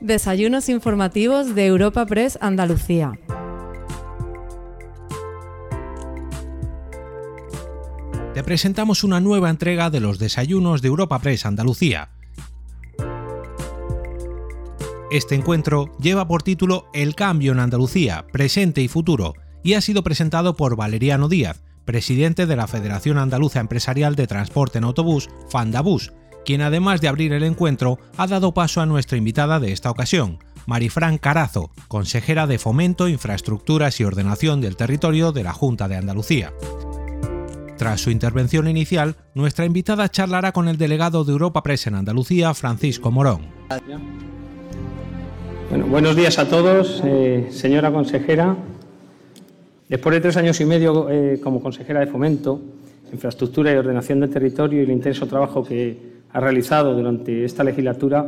Desayunos informativos de Europa Press Andalucía. Te presentamos una nueva entrega de los desayunos de Europa Press Andalucía. Este encuentro lleva por título El cambio en Andalucía, presente y futuro, y ha sido presentado por Valeriano Díaz, presidente de la Federación Andaluza Empresarial de Transporte en Autobús, Fandabús, quien además de abrir el encuentro ha dado paso a nuestra invitada de esta ocasión, Marifran Carazo, consejera de Fomento, Infraestructuras y Ordenación del Territorio de la Junta de Andalucía. Tras su intervención inicial, nuestra invitada charlará con el delegado de Europa Press en Andalucía, Francisco Morón. Bueno, buenos días a todos, eh, señora consejera. Después de tres años y medio eh, como consejera de Fomento, Infraestructura y Ordenación del Territorio y el intenso trabajo que ha realizado durante esta legislatura,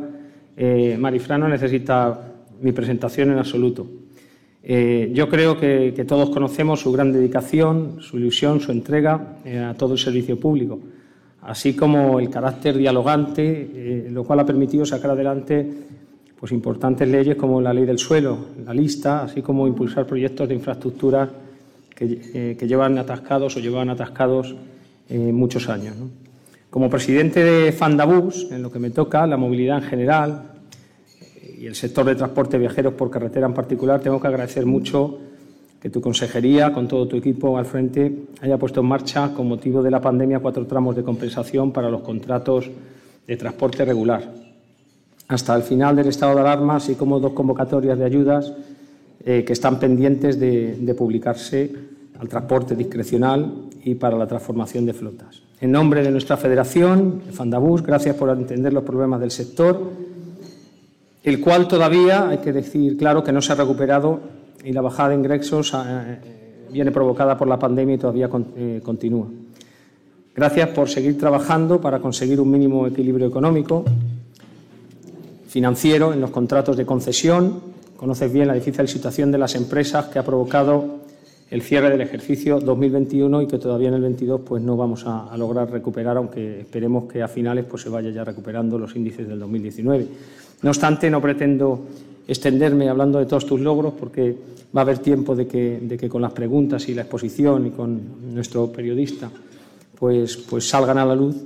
eh, Marifrano necesita mi presentación en absoluto. Eh, yo creo que, todos conocemos su gran dedicación, su ilusión, su entrega eh, a todo el servicio público, así como el carácter dialogante, lo cual ha permitido sacar adelante pues, importantes leyes como la ley del suelo, la lista, así como impulsar proyectos de infraestructura que, llevan atascados o llevan atascados muchos años. Como presidente de Fandabus, en lo que me toca, la movilidad en general y el sector de transporte de viajeros por carretera en particular, tengo que agradecer mucho que tu consejería, con todo tu equipo al frente, haya puesto en marcha, con motivo de la pandemia, cuatro tramos de compensación para los contratos de transporte regular. Hasta el final del estado de alarma, así como dos convocatorias de ayudas eh, que están pendientes de publicarse al transporte discrecional y para la transformación de flotas. En nombre de nuestra federación, Fandabus, gracias por entender los problemas del sector, el cual todavía, hay que decir claro, que no se ha recuperado y la bajada de ingresos eh, viene provocada por la pandemia y todavía eh, continúa. Gracias por seguir trabajando para conseguir un mínimo equilibrio económico, financiero en los contratos de concesión. Conoces bien la difícil situación de las empresas que ha provocado el cierre del ejercicio 2021 y que todavía en el 22 pues no vamos a, lograr recuperar, aunque esperemos que a finales pues se vaya ya recuperando los índices del 2019. No obstante, no pretendo extenderme hablando de todos tus logros porque va a haber tiempo de que, de que con las preguntas y la exposición y con nuestro periodista pues, pues salgan a la luz,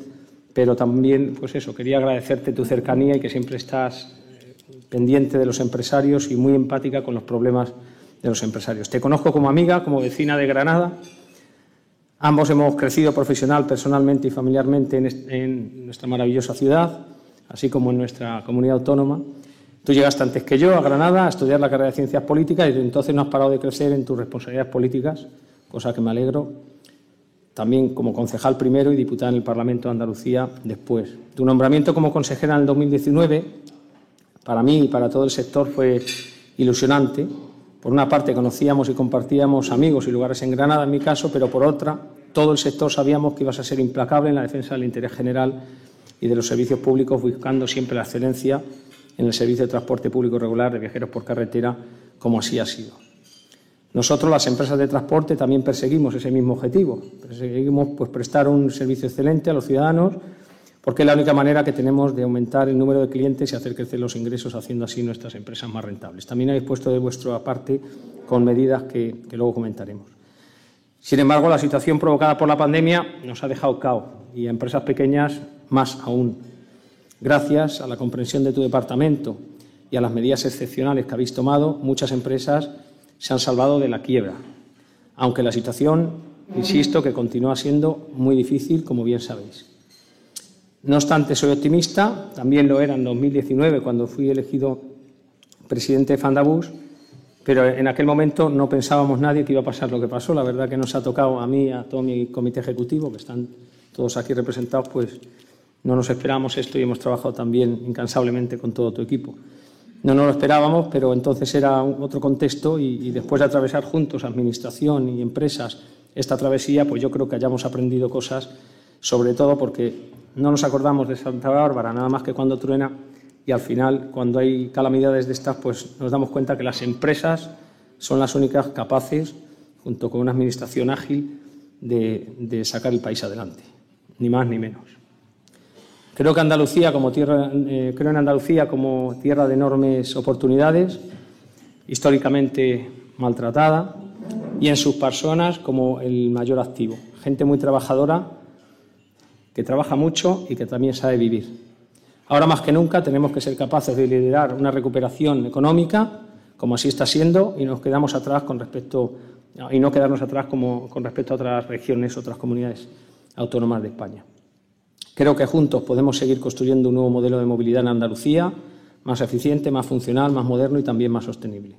pero también pues eso, quería agradecerte tu cercanía y que siempre estás pendiente de los empresarios y muy empática con los problemas de los empresarios. Te conozco como amiga, como vecina de Granada. Ambos hemos crecido profesional, personalmente y familiarmente en, nuestra maravillosa ciudad, así como en nuestra comunidad autónoma. Tú llegaste antes que yo a Granada a estudiar la carrera de Ciencias Políticas y desde entonces no has parado de crecer en tus responsabilidades políticas, cosa que me alegro. También como concejal primero y diputada en el Parlamento de Andalucía después. Tu nombramiento como consejera en el 2019, para mí y para todo el sector, fue ilusionante por una parte, conocíamos y compartíamos amigos y lugares en Granada, en mi caso, pero por otra, todo el sector sabíamos que ibas a ser implacable en la defensa del interés general y de los servicios públicos, buscando siempre la excelencia en el servicio de transporte público regular de viajeros por carretera, como así ha sido. Nosotros, las empresas de transporte, también perseguimos ese mismo objetivo. Perseguimos pues, prestar un servicio excelente a los ciudadanos porque es la única manera que tenemos de aumentar el número de clientes y hacer crecer los ingresos, haciendo así nuestras empresas más rentables. También habéis puesto de vuestra parte con medidas que, luego comentaremos. Sin embargo, la situación provocada por la pandemia nos ha dejado caos y a empresas pequeñas más aún. Gracias a la comprensión de tu departamento y a las medidas excepcionales que habéis tomado, muchas empresas se han salvado de la quiebra, aunque la situación, insisto, que continúa siendo muy difícil, como bien sabéis. No obstante, soy optimista, también lo era en 2019 cuando fui elegido presidente de Fandabus, pero en aquel momento no pensábamos nadie que iba a pasar lo que pasó. La verdad que nos ha tocado a mí, a todo mi comité ejecutivo, que están todos aquí representados, pues no nos esperábamos esto y hemos trabajado también incansablemente con todo tu equipo. No nos lo esperábamos, pero entonces era otro contexto y, y después de atravesar juntos, administración y empresas, esta travesía, pues yo creo que hayamos aprendido cosas, sobre todo porque no nos acordamos de Santa Bárbara nada más que cuando truena y al final, cuando hay calamidades de estas, pues nos damos cuenta que las empresas son las únicas capaces, junto con una administración ágil, de, sacar el país adelante, ni más ni menos. Creo que Andalucía como tierra, eh, creo en Andalucía como tierra de enormes oportunidades, históricamente maltratada, y en sus personas como el mayor activo. Gente muy trabajadora, que trabaja mucho y que también sabe vivir. Ahora más que nunca tenemos que ser capaces de liderar una recuperación económica, como así está siendo, y nos quedamos atrás con respecto y no quedarnos atrás como, con respecto a otras regiones, otras comunidades autónomas de España. Creo que juntos podemos seguir construyendo un nuevo modelo de movilidad en Andalucía, más eficiente, más funcional, más moderno y también más sostenible.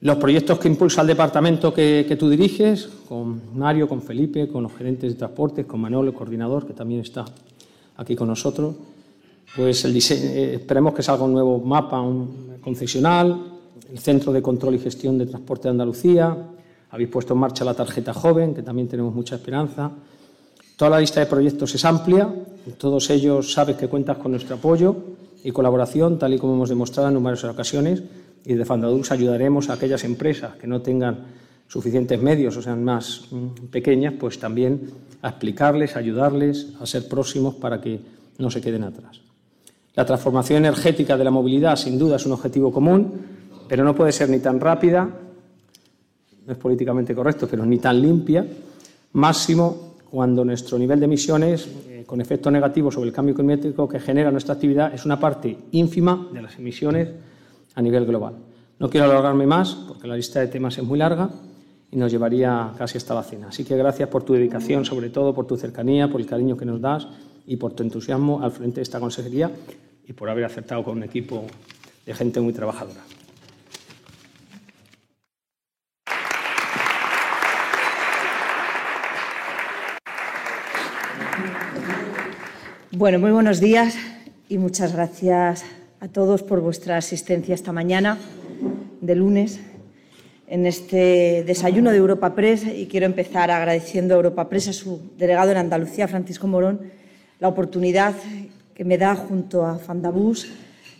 Los proyectos que impulsa el departamento que, tú diriges, con Mario, con Felipe, con los gerentes de transportes, con Manolo, el coordinador, que también está aquí con nosotros, pues eh, esperemos que salga un nuevo mapa un concesional, el Centro de Control y Gestión de Transporte de Andalucía, habéis puesto en marcha la tarjeta joven, que también tenemos mucha esperanza, Toda la lista de proyectos es amplia, en todos ellos sabes que cuentas con nuestro apoyo y colaboración, tal y como hemos demostrado en numerosas ocasiones, y de Fandadux ayudaremos a aquellas empresas que no tengan suficientes medios o sean más mm, pequeñas, pues también a explicarles, ayudarles a ser próximos para que no se queden atrás. La transformación energética de la movilidad, sin duda, es un objetivo común, pero no puede ser ni tan rápida, no es políticamente correcto, pero ni tan limpia, máximo cuando nuestro nivel de emisiones, eh, con efecto negativo sobre el cambio climático que genera nuestra actividad, es una parte ínfima de las emisiones a nivel global. No quiero alargarme más porque la lista de temas es muy larga y nos llevaría casi hasta la cena. Así que gracias por tu dedicación, sobre todo por tu cercanía, por el cariño que nos das y por tu entusiasmo al frente de esta consejería y por haber aceptado con un equipo de gente muy trabajadora. Bueno, muy buenos días y muchas gracias a todos por vuestra asistencia esta mañana de lunes en este desayuno de Europa Press. Y quiero empezar agradeciendo a Europa Press, a su delegado en Andalucía, Francisco Morón, la oportunidad que me da junto a Fandabús,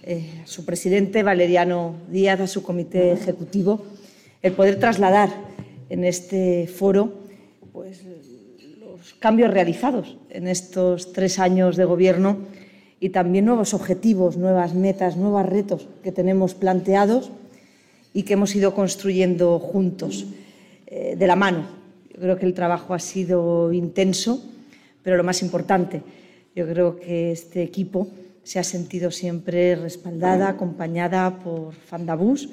eh, a su presidente Valeriano Díaz, a su comité ejecutivo, el poder trasladar en este foro pues, cambios realizados en estos tres años de Gobierno y también nuevos objetivos, nuevas metas, nuevos retos que tenemos planteados y que hemos ido construyendo juntos, eh, de la mano. Yo creo que el trabajo ha sido intenso, pero lo más importante, yo creo que este equipo se ha sentido siempre respaldada, acompañada por Fandabús.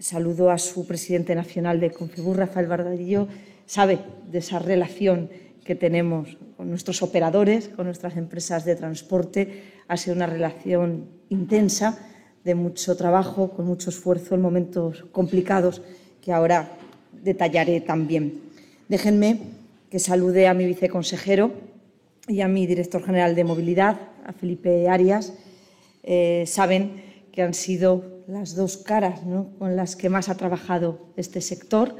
Saludo a su presidente nacional de Confibur, Rafael Bardadillo, sabe de esa relación que tenemos con nuestros operadores, con nuestras empresas de transporte. Ha sido una relación intensa, de mucho trabajo, con mucho esfuerzo en momentos complicados que ahora detallaré también. Déjenme que salude a mi viceconsejero y a mi director general de movilidad, a Felipe Arias. Eh, saben que han sido las dos caras con las que más ha trabajado este sector.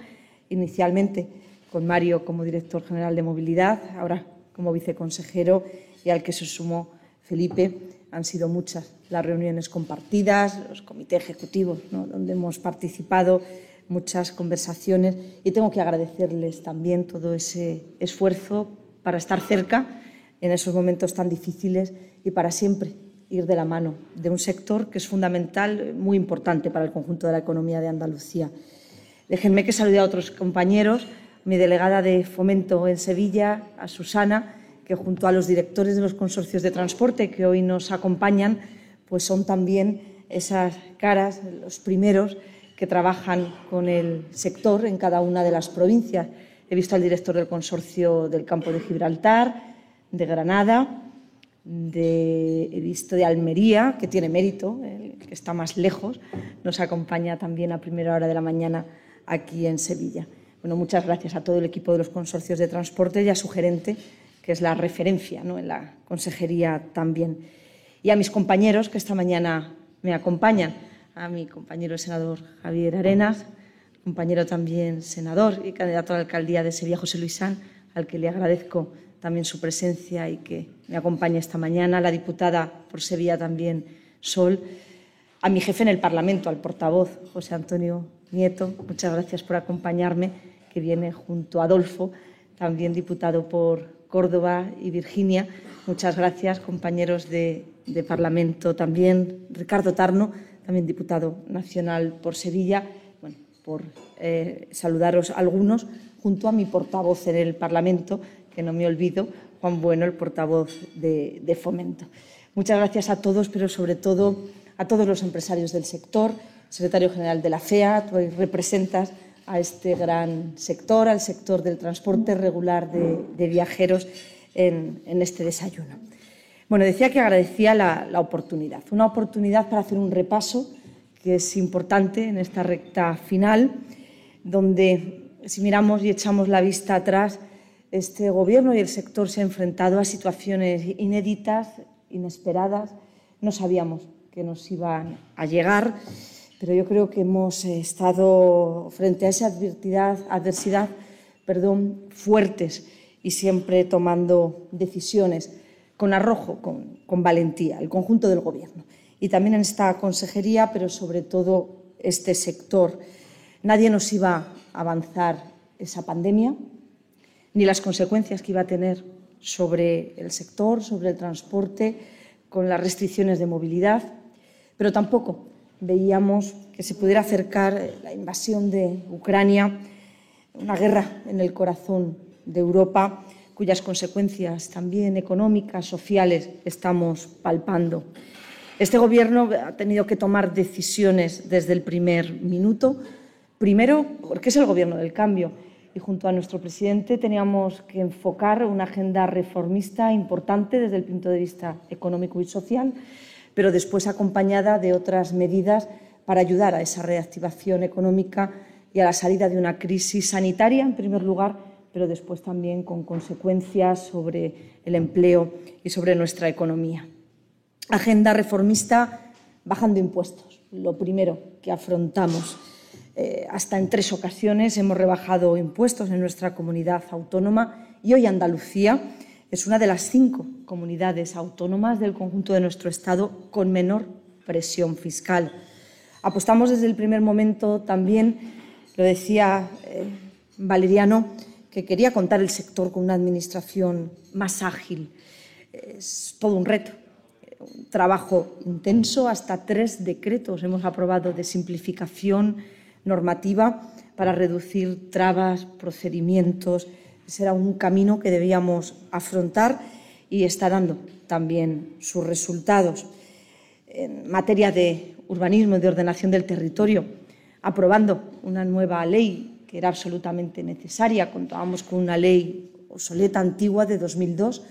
Inicialmente con Mario como director general de movilidad, ahora como viceconsejero y al que se sumó Felipe. Han sido muchas las reuniones compartidas, los comités ejecutivos donde hemos participado, muchas conversaciones y tengo que agradecerles también todo ese esfuerzo para estar cerca en esos momentos tan difíciles y para siempre ir de la mano de un sector que es fundamental, muy importante para el conjunto de la economía de Andalucía. Déjenme que salude a otros compañeros mi delegada de fomento en Sevilla, a Susana, que junto a los directores de los consorcios de transporte que hoy nos acompañan, pues son también esas caras, los primeros que trabajan con el sector en cada una de las provincias. He visto al director del consorcio del campo de Gibraltar, de Granada, he visto de Almería, que tiene mérito, que está más lejos, nos acompaña también a primera hora de la mañana aquí en Sevilla. Bueno, muchas gracias a todo el equipo de los consorcios de transporte y a su gerente, que es la referencia ¿no? en la consejería también. Y a mis compañeros que esta mañana me acompañan, a mi compañero senador Javier Arenas, compañero también senador y candidato a la alcaldía de Sevilla, José Luisán, al que le agradezco también su presencia y que me acompaña esta mañana, la diputada por Sevilla también, Sol, a mi jefe en el Parlamento, al portavoz, José Antonio Nieto, muchas gracias por acompañarme, que viene junto a Adolfo, también diputado por, Córdoba y Virginia. Muchas gracias, compañeros de, Parlamento también. Ricardo Tarno, también diputado nacional por Sevilla. Bueno, por eh, saludaros algunos, junto a mi portavoz en el Parlamento, que no me olvido, Juan Bueno, el portavoz de, de Fomento. Muchas gracias a todos, pero sobre todo a todos los empresarios del sector, secretario general de la FEA, tú representas a este gran sector, al sector del transporte regular de, viajeros en, en, este desayuno. Bueno, decía que agradecía la, la, oportunidad, una oportunidad para hacer un repaso que es importante en esta recta final, donde si miramos y echamos la vista atrás, este Gobierno y el sector se han enfrentado a situaciones inéditas, inesperadas. No sabíamos que nos iban a llegar pero yo creo que hemos estado frente a esa adversidad, adversidad perdón, fuertes y siempre tomando decisiones con arrojo, con, con valentía, el conjunto del Gobierno. Y también en esta consejería, pero sobre todo este sector. Nadie nos iba a avanzar esa pandemia, ni las consecuencias que iba a tener sobre el sector, sobre el transporte, con las restricciones de movilidad, pero tampoco veíamos que se pudiera acercar la invasión de Ucrania, una guerra en el corazón de Europa, cuyas consecuencias también económicas, sociales, estamos palpando. Este Gobierno ha tenido que tomar decisiones desde el primer minuto. Primero, porque es el Gobierno del cambio y junto a nuestro presidente teníamos que enfocar una agenda reformista importante desde el punto de vista económico y social pero después acompañada de otras medidas para ayudar a esa reactivación económica y a la salida de una crisis sanitaria, en primer lugar, pero después también con consecuencias sobre el empleo y sobre nuestra economía. Agenda reformista bajando impuestos, lo primero que afrontamos. Eh, hasta en tres ocasiones hemos rebajado impuestos en nuestra comunidad autónoma y hoy Andalucía es una de las cinco comunidades autónomas del conjunto de nuestro Estado con menor presión fiscal. Apostamos desde el primer momento también, lo decía eh, Valeriano, que quería contar el sector con una administración más ágil. Es todo un reto, un trabajo intenso, hasta tres decretos hemos aprobado de simplificación normativa para reducir trabas, procedimientos, será un camino que debíamos afrontar y está dando también sus resultados. En materia de urbanismo y de ordenación del territorio, aprobando una nueva ley que era absolutamente necesaria. Contábamos con una ley obsoleta, antigua, de 2002,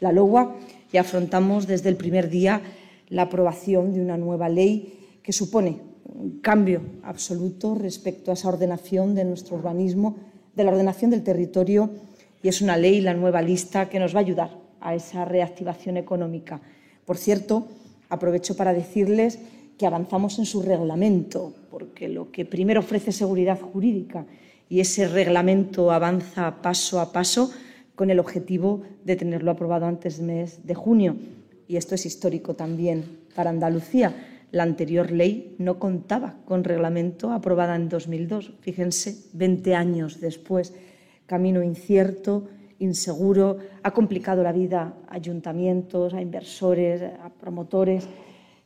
la LOGUA, y afrontamos desde el primer día la aprobación de una nueva ley que supone un cambio absoluto respecto a esa ordenación de nuestro urbanismo de la ordenación del territorio y es una ley, la nueva lista, que nos va a ayudar a esa reactivación económica. Por cierto, aprovecho para decirles que avanzamos en su reglamento, porque lo que primero ofrece seguridad jurídica y ese reglamento avanza paso a paso con el objetivo de tenerlo aprobado antes del mes de junio. Y esto es histórico también para Andalucía. La anterior ley no contaba con reglamento aprobada en 2002. Fíjense, 20 años después, camino incierto, inseguro, ha complicado la vida a ayuntamientos, a inversores, a promotores.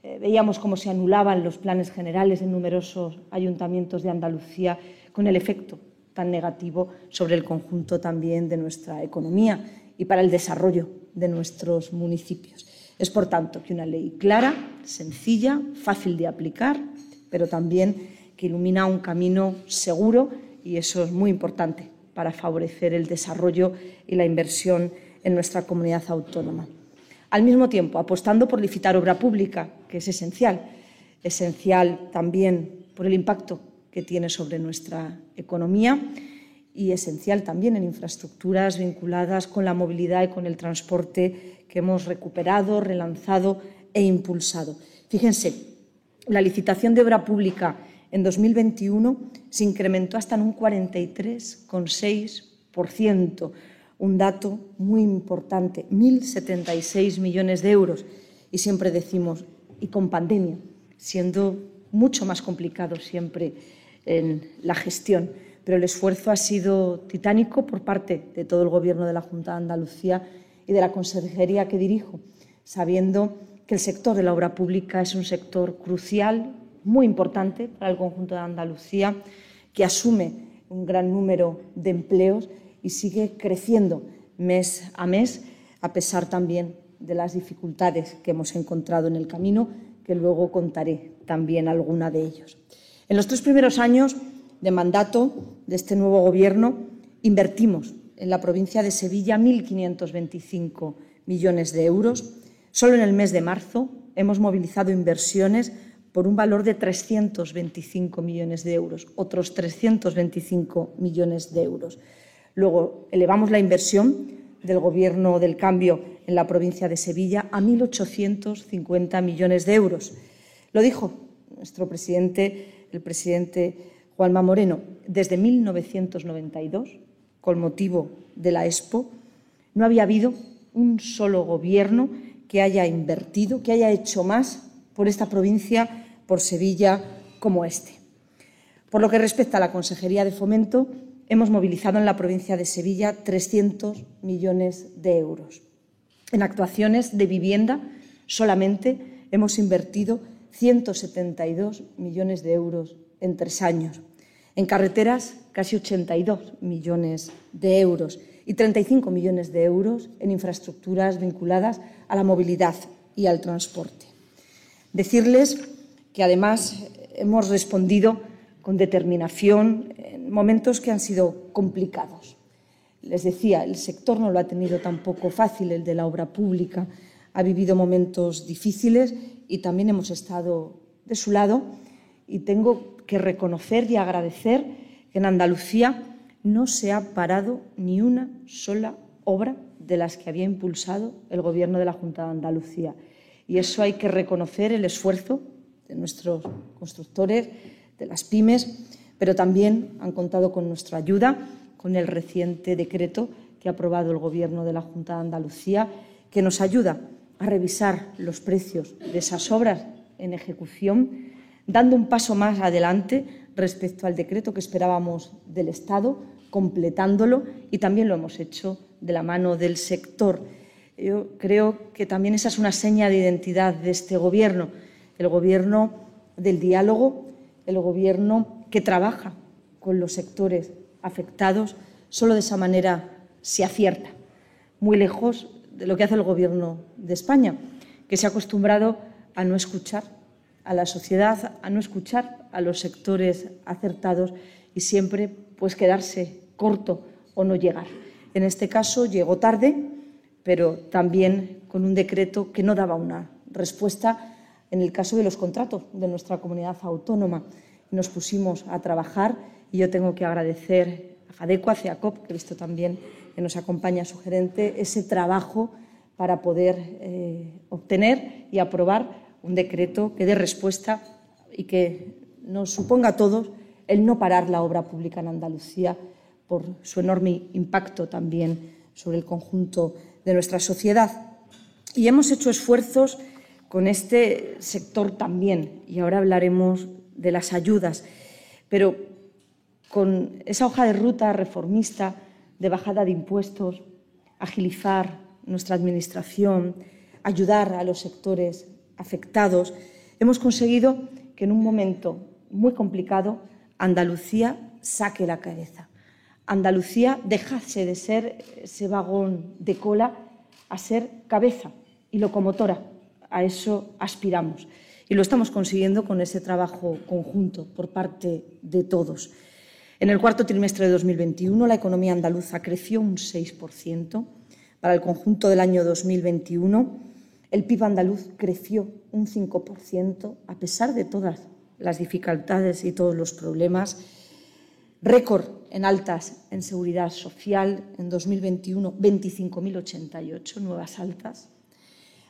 Eh, veíamos cómo se anulaban los planes generales en numerosos ayuntamientos de Andalucía con el efecto tan negativo sobre el conjunto también de nuestra economía y para el desarrollo de nuestros municipios. Es, por tanto, que una ley clara, sencilla, fácil de aplicar, pero también que ilumina un camino seguro y eso es muy importante para favorecer el desarrollo y la inversión en nuestra comunidad autónoma. Al mismo tiempo, apostando por licitar obra pública, que es esencial, esencial también por el impacto que tiene sobre nuestra economía y esencial también en infraestructuras vinculadas con la movilidad y con el transporte que hemos recuperado, relanzado e impulsado. Fíjense, la licitación de obra pública en 2021 se incrementó hasta en un 43,6%, un dato muy importante, 1.076 millones de euros. Y siempre decimos, y con pandemia, siendo mucho más complicado siempre en la gestión pero el esfuerzo ha sido titánico por parte de todo el Gobierno de la Junta de Andalucía y de la consejería que dirijo, sabiendo que el sector de la obra pública es un sector crucial, muy importante para el conjunto de Andalucía, que asume un gran número de empleos y sigue creciendo mes a mes, a pesar también de las dificultades que hemos encontrado en el camino, que luego contaré también alguna de ellos. En los tres primeros años de mandato de este nuevo Gobierno invertimos en la provincia de Sevilla 1.525 millones de euros. Solo en el mes de marzo hemos movilizado inversiones por un valor de 325 millones de euros, otros 325 millones de euros. Luego elevamos la inversión del Gobierno del Cambio en la provincia de Sevilla a 1.850 millones de euros. Lo dijo nuestro presidente, el presidente Juanma Moreno, desde 1992 con motivo de la Expo, no había habido un solo gobierno que haya invertido, que haya hecho más por esta provincia, por Sevilla, como este. Por lo que respecta a la Consejería de Fomento, hemos movilizado en la provincia de Sevilla 300 millones de euros. En actuaciones de vivienda solamente hemos invertido 172 millones de euros en tres años. En carreteras, casi 82 millones de euros y 35 millones de euros en infraestructuras vinculadas a la movilidad y al transporte. Decirles que, además, hemos respondido con determinación en momentos que han sido complicados. Les decía, el sector no lo ha tenido tampoco fácil, el de la obra pública ha vivido momentos difíciles y también hemos estado de su lado y tengo que reconocer y agradecer que en Andalucía no se ha parado ni una sola obra de las que había impulsado el Gobierno de la Junta de Andalucía. Y eso hay que reconocer el esfuerzo de nuestros constructores, de las pymes, pero también han contado con nuestra ayuda con el reciente decreto que ha aprobado el Gobierno de la Junta de Andalucía, que nos ayuda a revisar los precios de esas obras en ejecución dando un paso más adelante respecto al decreto que esperábamos del Estado, completándolo y también lo hemos hecho de la mano del sector. Yo creo que también esa es una seña de identidad de este Gobierno, el Gobierno del diálogo, el Gobierno que trabaja con los sectores afectados. Solo de esa manera se acierta, muy lejos de lo que hace el Gobierno de España, que se ha acostumbrado a no escuchar a la sociedad a no escuchar a los sectores acertados y siempre pues quedarse corto o no llegar. En este caso llegó tarde, pero también con un decreto que no daba una respuesta en el caso de los contratos de nuestra comunidad autónoma. Nos pusimos a trabajar y yo tengo que agradecer a FADECO, a CEACOP, que he visto también que nos acompaña su gerente, ese trabajo para poder eh, obtener y aprobar un decreto que dé respuesta y que nos suponga a todos el no parar la obra pública en Andalucía por su enorme impacto también sobre el conjunto de nuestra sociedad. Y hemos hecho esfuerzos con este sector también, y ahora hablaremos de las ayudas, pero con esa hoja de ruta reformista de bajada de impuestos, agilizar nuestra administración, ayudar a los sectores afectados, hemos conseguido que en un momento muy complicado Andalucía saque la cabeza. Andalucía dejase de ser ese vagón de cola a ser cabeza y locomotora. A eso aspiramos. Y lo estamos consiguiendo con ese trabajo conjunto por parte de todos. En el cuarto trimestre de 2021 la economía andaluza creció un 6%. Para el conjunto del año 2021 el PIB andaluz creció un 5%, a pesar de todas las dificultades y todos los problemas. Récord en altas en seguridad social en 2021, 25.088 nuevas altas.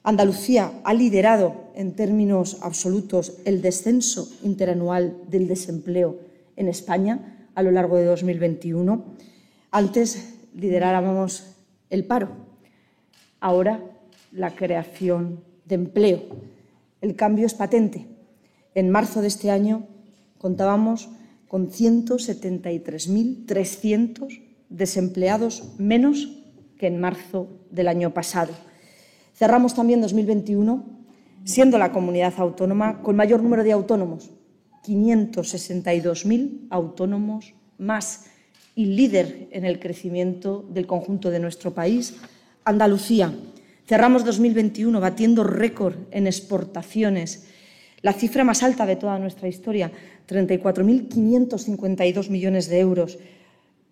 Andalucía ha liderado en términos absolutos el descenso interanual del desempleo en España a lo largo de 2021. Antes liderábamos el paro. Ahora la creación de empleo. El cambio es patente. En marzo de este año contábamos con con 173.300 desempleados menos que en marzo del año pasado. Cerramos también 2021 siendo la comunidad autónoma con mayor número de autónomos, 562.000 autónomos más y líder en el crecimiento del conjunto de nuestro país, Andalucía. Cerramos 2021 batiendo récord en exportaciones, la cifra más alta de toda nuestra historia, 34.552 millones de euros.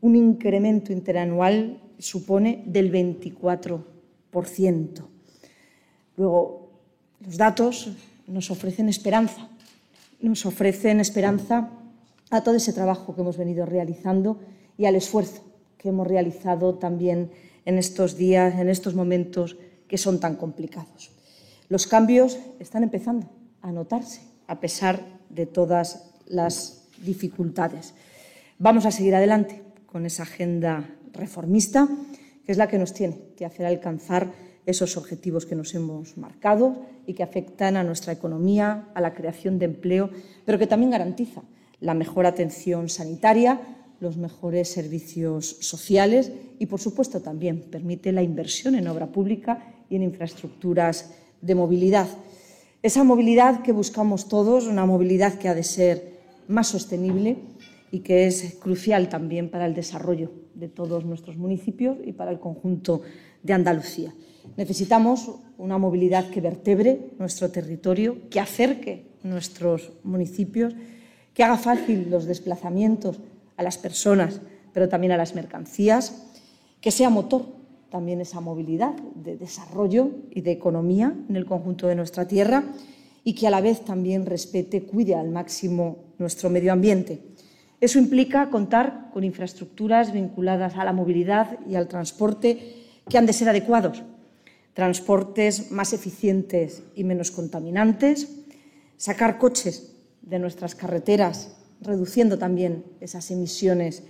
Un incremento interanual supone del 24%. Luego, los datos nos ofrecen esperanza, nos ofrecen esperanza a todo ese trabajo que hemos venido realizando y al esfuerzo que hemos realizado también en estos días, en estos momentos que son tan complicados. Los cambios están empezando a notarse a pesar de todas las dificultades. Vamos a seguir adelante con esa agenda reformista, que es la que nos tiene que hacer alcanzar esos objetivos que nos hemos marcado y que afectan a nuestra economía, a la creación de empleo, pero que también garantiza la mejor atención sanitaria, los mejores servicios sociales y, por supuesto, también permite la inversión en obra pública y en infraestructuras de movilidad. Esa movilidad que buscamos todos, una movilidad que ha de ser más sostenible y que es crucial también para el desarrollo de todos nuestros municipios y para el conjunto de Andalucía. Necesitamos una movilidad que vertebre nuestro territorio, que acerque nuestros municipios, que haga fácil los desplazamientos a las personas, pero también a las mercancías, que sea motor también esa movilidad de desarrollo y de economía en el conjunto de nuestra tierra y que a la vez también respete, cuide al máximo nuestro medio ambiente. Eso implica contar con infraestructuras vinculadas a la movilidad y al transporte que han de ser adecuados, transportes más eficientes y menos contaminantes, sacar coches de nuestras carreteras, reduciendo también esas emisiones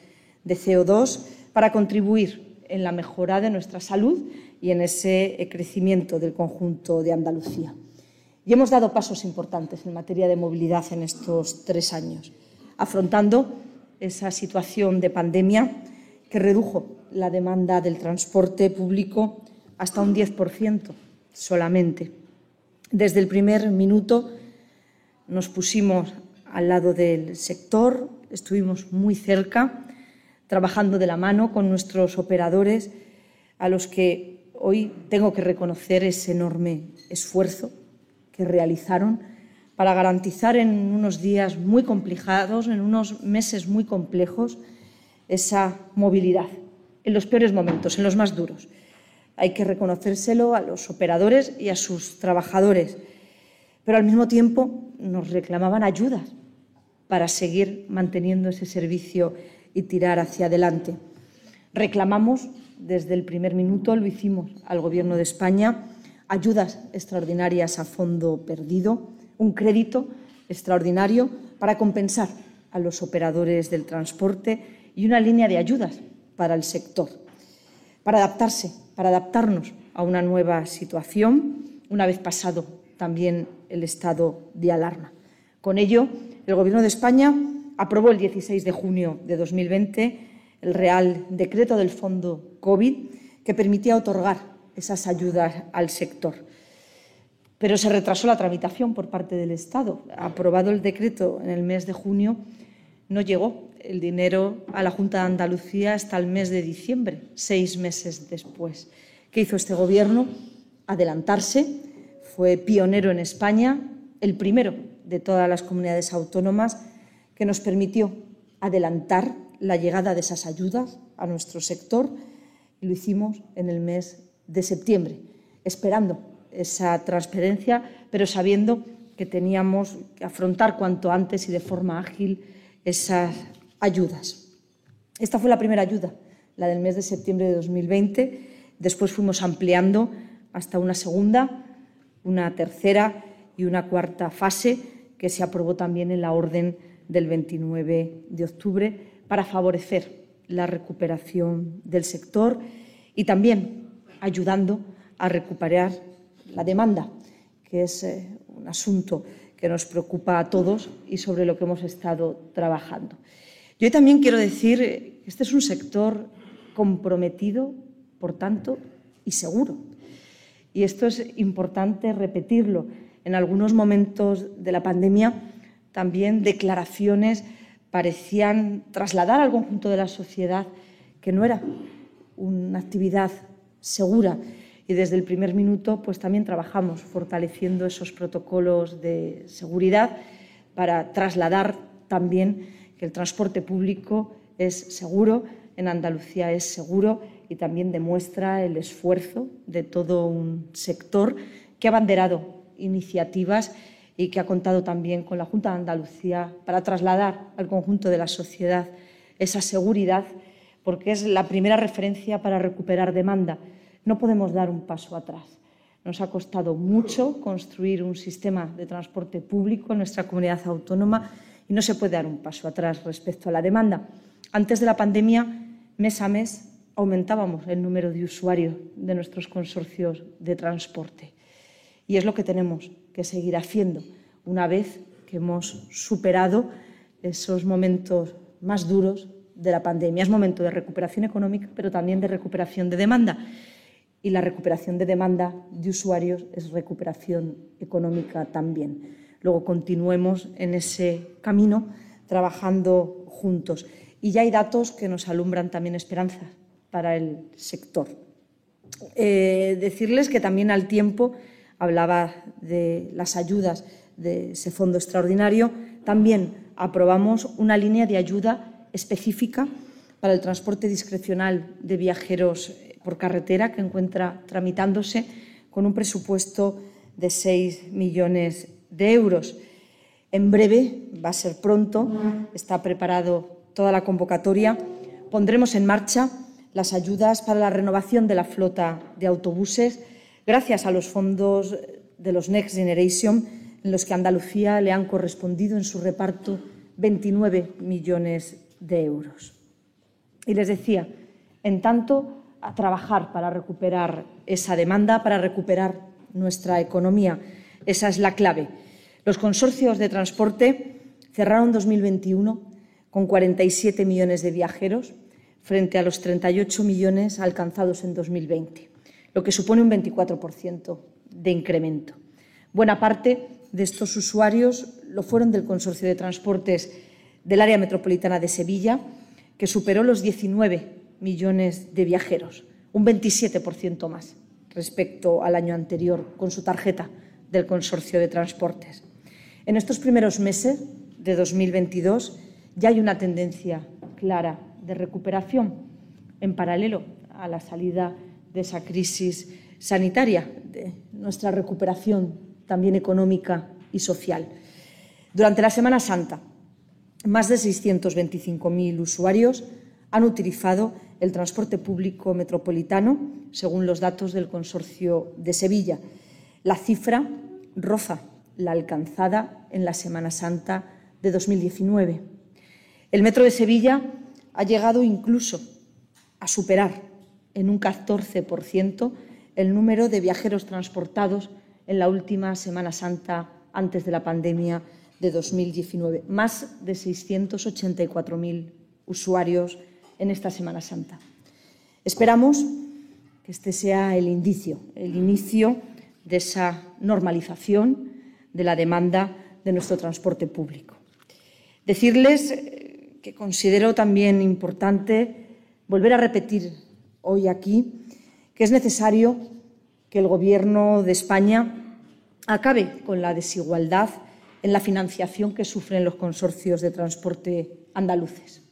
de CO2 para contribuir en la mejora de nuestra salud y en ese crecimiento del conjunto de Andalucía. Y hemos dado pasos importantes en materia de movilidad en estos tres años, afrontando esa situación de pandemia que redujo la demanda del transporte público hasta un 10% solamente. Desde el primer minuto nos pusimos al lado del sector, estuvimos muy cerca, trabajando de la mano con nuestros operadores, a los que hoy tengo que reconocer ese enorme esfuerzo que realizaron para garantizar en unos días muy complicados, en unos meses muy complejos, esa movilidad, en los peores momentos, en los más duros. Hay que reconocérselo a los operadores y a sus trabajadores, pero al mismo tiempo nos reclamaban ayudas para seguir manteniendo ese servicio y tirar hacia adelante. Reclamamos desde el primer minuto, lo hicimos al Gobierno de España, ayudas extraordinarias a fondo perdido, un crédito extraordinario para compensar a los operadores del transporte y una línea de ayudas para el sector, para adaptarse, para adaptarnos a una nueva situación, una vez pasado también el estado de alarma. Con ello, el Gobierno de España aprobó el 16 de junio de 2020 el Real Decreto del Fondo COVID que permitía otorgar esas ayudas al sector. Pero se retrasó la tramitación por parte del Estado. Aprobado el decreto en el mes de junio, no llegó el dinero a la Junta de Andalucía hasta el mes de diciembre, seis meses después. ¿Qué hizo este Gobierno? Adelantarse. Fue pionero en España, el primero de todas las comunidades autónomas, que nos permitió adelantar la llegada de esas ayudas a nuestro sector y lo hicimos en el mes de septiembre, esperando esa transferencia, pero sabiendo que teníamos que afrontar cuanto antes y de forma ágil esas ayudas. Esta fue la primera ayuda, la del mes de septiembre de 2020. Después fuimos ampliando hasta una segunda, una tercera y una cuarta fase que se aprobó también en la orden del 29 de octubre para favorecer la recuperación del sector y también ayudando a recuperar la demanda, que es eh, un asunto que nos preocupa a todos y sobre lo que hemos estado trabajando. Yo también quiero decir que este es un sector comprometido, por tanto, y seguro. Y esto es importante repetirlo. En algunos momentos de la pandemia también declaraciones parecían trasladar al conjunto de la sociedad que no era una actividad segura. Y desde el primer minuto pues también trabajamos fortaleciendo esos protocolos de seguridad para trasladar también que el transporte público es seguro, en Andalucía es seguro y también demuestra el esfuerzo de todo un sector que ha abanderado iniciativas y que ha contado también con la Junta de Andalucía para trasladar al conjunto de la sociedad esa seguridad, porque es la primera referencia para recuperar demanda. No podemos dar un paso atrás. Nos ha costado mucho construir un sistema de transporte público en nuestra comunidad autónoma y no se puede dar un paso atrás respecto a la demanda. Antes de la pandemia, mes a mes, aumentábamos el número de usuarios de nuestros consorcios de transporte. Y es lo que tenemos que seguir haciendo una vez que hemos superado esos momentos más duros de la pandemia. Es momento de recuperación económica, pero también de recuperación de demanda. Y la recuperación de demanda de usuarios es recuperación económica también. Luego continuemos en ese camino trabajando juntos. Y ya hay datos que nos alumbran también esperanzas para el sector. Eh, decirles que también al tiempo hablaba de las ayudas de ese fondo extraordinario. También aprobamos una línea de ayuda específica para el transporte discrecional de viajeros eh, por carretera que encuentra tramitándose con un presupuesto de 6 millones de euros. En breve, va a ser pronto, está preparado toda la convocatoria, pondremos en marcha las ayudas para la renovación de la flota de autobuses gracias a los fondos de los Next Generation, en los que a Andalucía le han correspondido en su reparto 29 millones de euros. Y les decía, en tanto, a trabajar para recuperar esa demanda, para recuperar nuestra economía. Esa es la clave. Los consorcios de transporte cerraron 2021 con 47 millones de viajeros, frente a los 38 millones alcanzados en 2020, lo que supone un 24% de incremento. Buena parte de estos usuarios lo fueron del Consorcio de Transportes del Área Metropolitana de Sevilla, que superó los 19 millones de viajeros, un 27% más respecto al año anterior con su tarjeta del Consorcio de Transportes. En estos primeros meses de 2022 ya hay una tendencia clara de recuperación en paralelo a la salida de esa crisis sanitaria, de nuestra recuperación también económica y social. Durante la Semana Santa, más de 625.000 usuarios han utilizado el transporte público metropolitano, según los datos del Consorcio de Sevilla. La cifra roza la alcanzada en la Semana Santa de 2019. El Metro de Sevilla ha llegado incluso a superar en un 14% el número de viajeros transportados en la última Semana Santa antes de la pandemia de 2019. Más de 684.000 usuarios en esta Semana Santa. Esperamos que este sea el inicio, el inicio de esa normalización de la demanda de nuestro transporte público. Decirles que considero también importante volver a repetir hoy aquí que es necesario que el Gobierno de España acabe con la desigualdad en la financiación que sufren los consorcios de transporte andaluces.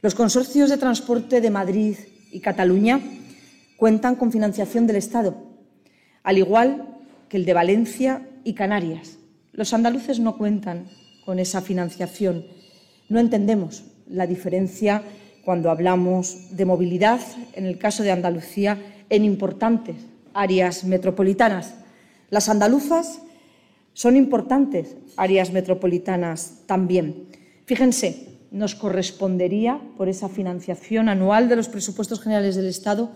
Los consorcios de transporte de Madrid y Cataluña cuentan con financiación del Estado, al igual que el de Valencia y Canarias. Los andaluces no cuentan con esa financiación no entendemos la diferencia cuando hablamos de movilidad, en el caso de Andalucía, en importantes áreas metropolitanas. Las andaluzas son importantes áreas metropolitanas también. Fíjense, nos correspondería, por esa financiación anual de los presupuestos generales del Estado,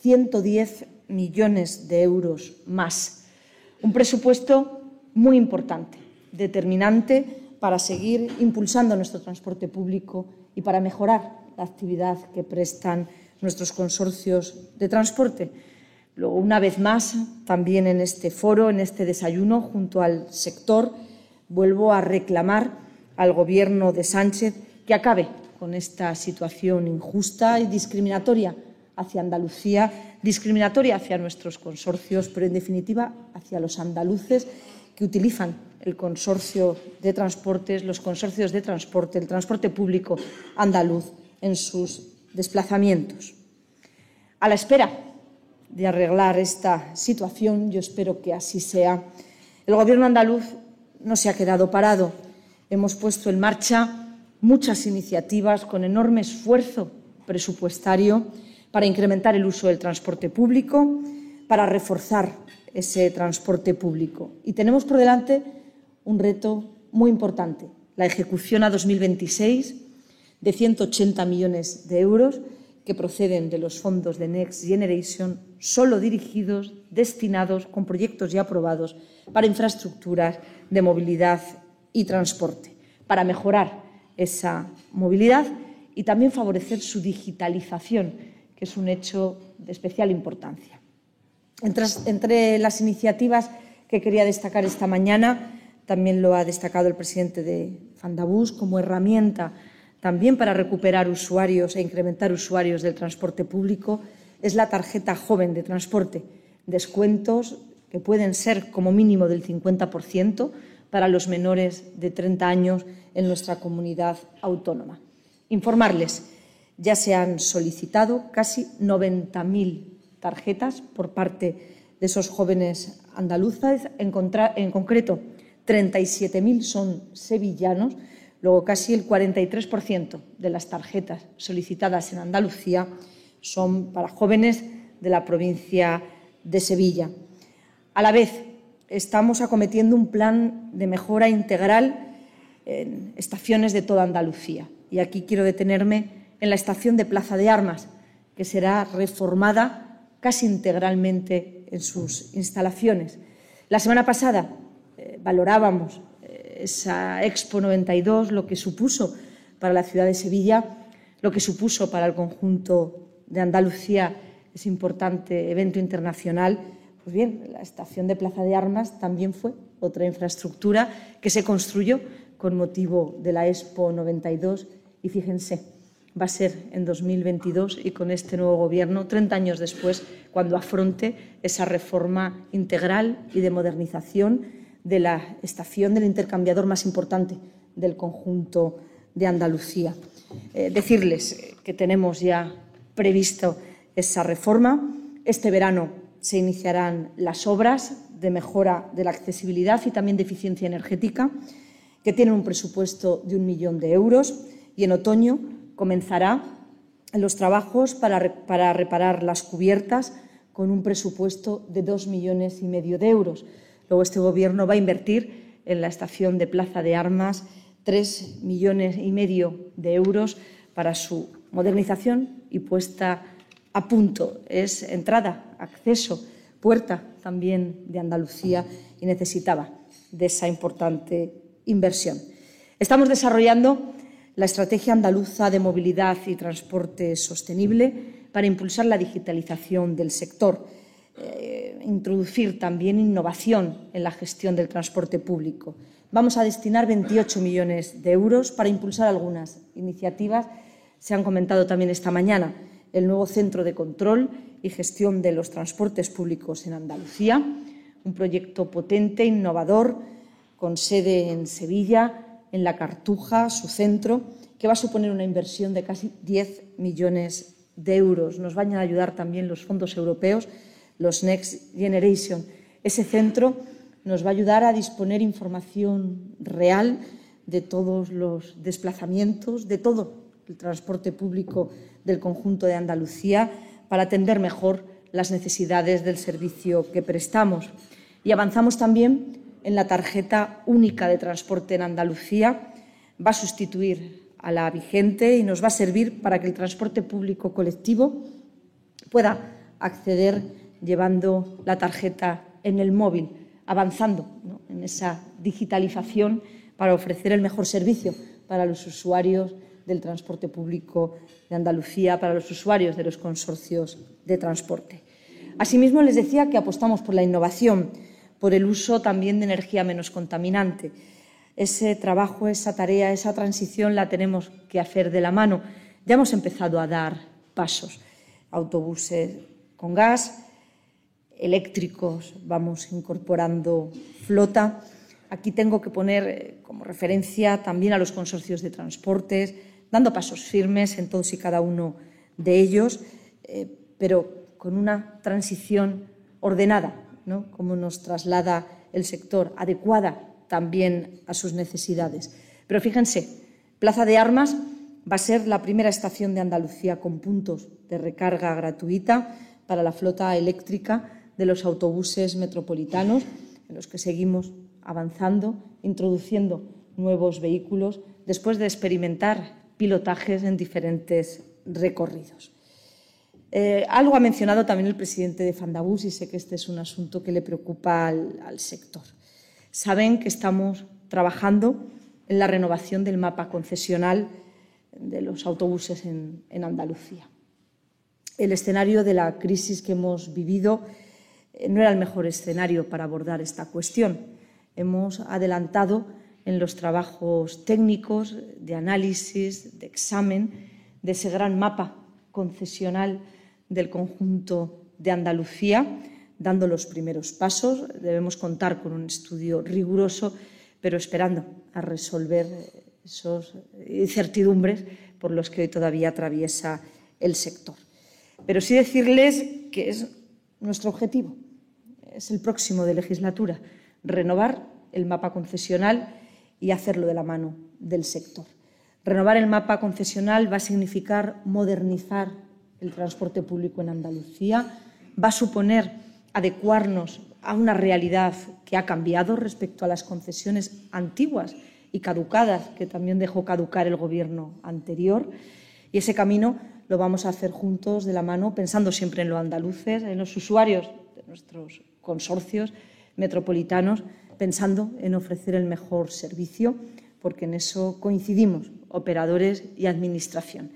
110 millones de euros más. Un presupuesto muy importante determinante para seguir impulsando nuestro transporte público y para mejorar la actividad que prestan nuestros consorcios de transporte. Luego, una vez más, también en este foro, en este desayuno, junto al sector, vuelvo a reclamar al Gobierno de Sánchez que acabe con esta situación injusta y discriminatoria hacia Andalucía, discriminatoria hacia nuestros consorcios, pero en definitiva hacia los andaluces que utilizan el consorcio de transportes, los consorcios de transporte, el transporte público andaluz en sus desplazamientos. A la espera de arreglar esta situación, yo espero que así sea, el Gobierno andaluz no se ha quedado parado. Hemos puesto en marcha muchas iniciativas con enorme esfuerzo presupuestario para incrementar el uso del transporte público, para reforzar ese transporte público. Y tenemos por delante un reto muy importante, la ejecución a 2026 de 180 millones de euros que proceden de los fondos de Next Generation, solo dirigidos, destinados con proyectos ya aprobados para infraestructuras de movilidad y transporte, para mejorar esa movilidad y también favorecer su digitalización, que es un hecho de especial importancia. Entre, las iniciativas que quería destacar esta mañana, también lo ha destacado el presidente de Fandabús como herramienta también para recuperar usuarios e incrementar usuarios del transporte público, es la tarjeta joven de transporte, descuentos que pueden ser como mínimo del 50% para los menores de 30 años en nuestra comunidad autónoma. Informarles, ya se han solicitado casi 90.000 tarjetas por parte de esos jóvenes andaluces. En, en concreto, 37.000 son sevillanos. Luego, casi el 43% de las tarjetas solicitadas en Andalucía son para jóvenes de la provincia de Sevilla. A la vez, estamos acometiendo un plan de mejora integral en estaciones de toda Andalucía. Y aquí quiero detenerme en la estación de Plaza de Armas, que será reformada casi integralmente en sus instalaciones. La semana pasada eh, valorábamos esa Expo 92, lo que supuso para la ciudad de Sevilla, lo que supuso para el conjunto de Andalucía ese importante evento internacional. Pues bien, la estación de Plaza de Armas también fue otra infraestructura que se construyó con motivo de la Expo 92 y fíjense, va a ser en 2022 y con este nuevo Gobierno, 30 años después, cuando afronte esa reforma integral y de modernización de la estación del intercambiador más importante del conjunto de Andalucía. Eh, decirles que tenemos ya previsto esa reforma. Este verano se iniciarán las obras de mejora de la accesibilidad y también de eficiencia energética que tiene un presupuesto de un millón de euros y en otoño comenzará los trabajos para reparar las cubiertas con un presupuesto de dos millones y medio de euros. Luego este Gobierno va a invertir en la estación de Plaza de Armas tres millones y medio de euros para su modernización y puesta a punto. Es entrada, acceso, puerta también de Andalucía y necesitaba de esa importante inversión. Estamos desarrollando la Estrategia Andaluza de Movilidad y Transporte Sostenible para impulsar la digitalización del sector, eh, introducir también innovación en la gestión del transporte público. Vamos a destinar 28 millones de euros para impulsar algunas iniciativas. Se han comentado también esta mañana el nuevo Centro de Control y Gestión de los Transportes Públicos en Andalucía, un proyecto potente, innovador, con sede en Sevilla, en La Cartuja, su centro, que va a suponer una inversión de casi 10 millones de euros. Nos van a ayudar también los fondos europeos, los Next Generation. Ese centro nos va a ayudar a disponer información real de todos los desplazamientos, de todo el transporte público del conjunto de Andalucía, para atender mejor las necesidades del servicio que prestamos. Y avanzamos también en la tarjeta única de transporte en Andalucía. Va a sustituir a la vigente y nos va a servir para que el transporte público colectivo pueda acceder llevando la tarjeta en el móvil, avanzando en esa digitalización para ofrecer el mejor servicio para los usuarios del transporte público de Andalucía, para los usuarios de los consorcios de transporte. Asimismo, les decía que apostamos por la innovación, por el uso también de energía menos contaminante. Ese trabajo, esa tarea, esa transición la tenemos que hacer de la mano. Ya hemos empezado a dar pasos. Autobuses con gas, eléctricos, vamos incorporando flota. Aquí tengo que poner eh, como referencia también a los consorcios de transportes, dando pasos firmes en todos y cada uno de ellos, eh, pero con una transición ordenada, ¿no? como nos traslada el sector, adecuada también a sus necesidades. Pero fíjense, Plaza de Armas va a ser la primera estación de Andalucía con puntos de recarga gratuita para la flota eléctrica de los autobuses metropolitanos, en los que seguimos avanzando, introduciendo nuevos vehículos, después de experimentar pilotajes en diferentes recorridos. Eh, algo ha mencionado también el presidente de Fandabus y sé que este es un asunto que le preocupa al, sector. Saben que estamos trabajando en la renovación del mapa concesional de los autobuses en, Andalucía. El escenario de la crisis que hemos vivido no era el mejor escenario para abordar esta cuestión. Hemos adelantado en los trabajos técnicos de análisis, de examen de ese gran mapa concesional del conjunto de Andalucía, dando los primeros pasos. Debemos contar con un estudio riguroso, pero esperando a resolver esas incertidumbres por los que hoy todavía atraviesa el sector. Pero sí decirles que es nuestro objetivo, es el próximo de legislatura, renovar el mapa concesional y hacerlo de la mano del sector. Renovar el mapa concesional va a significar modernizar el transporte público en Andalucía, va a suponer adecuarnos a una realidad que ha cambiado respecto a las concesiones antiguas y caducadas que también dejó caducar el Gobierno anterior. Y ese camino lo vamos a hacer juntos de la mano, pensando siempre en los andaluces, en los usuarios de nuestros consorcios metropolitanos, pensando en ofrecer el mejor servicio, porque en eso coincidimos operadores y Administración.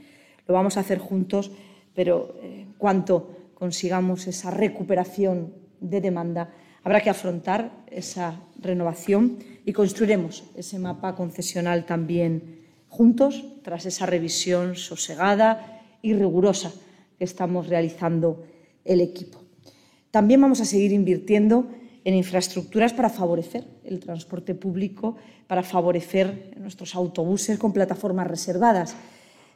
Lo vamos a hacer juntos, pero eh, cuanto consigamos esa recuperación de demanda, habrá que afrontar esa renovación y construiremos ese mapa concesional también juntos, tras esa revisión sosegada y rigurosa que estamos realizando el equipo. También vamos a seguir invirtiendo en infraestructuras para favorecer el transporte público, para favorecer nuestros autobuses con plataformas reservadas.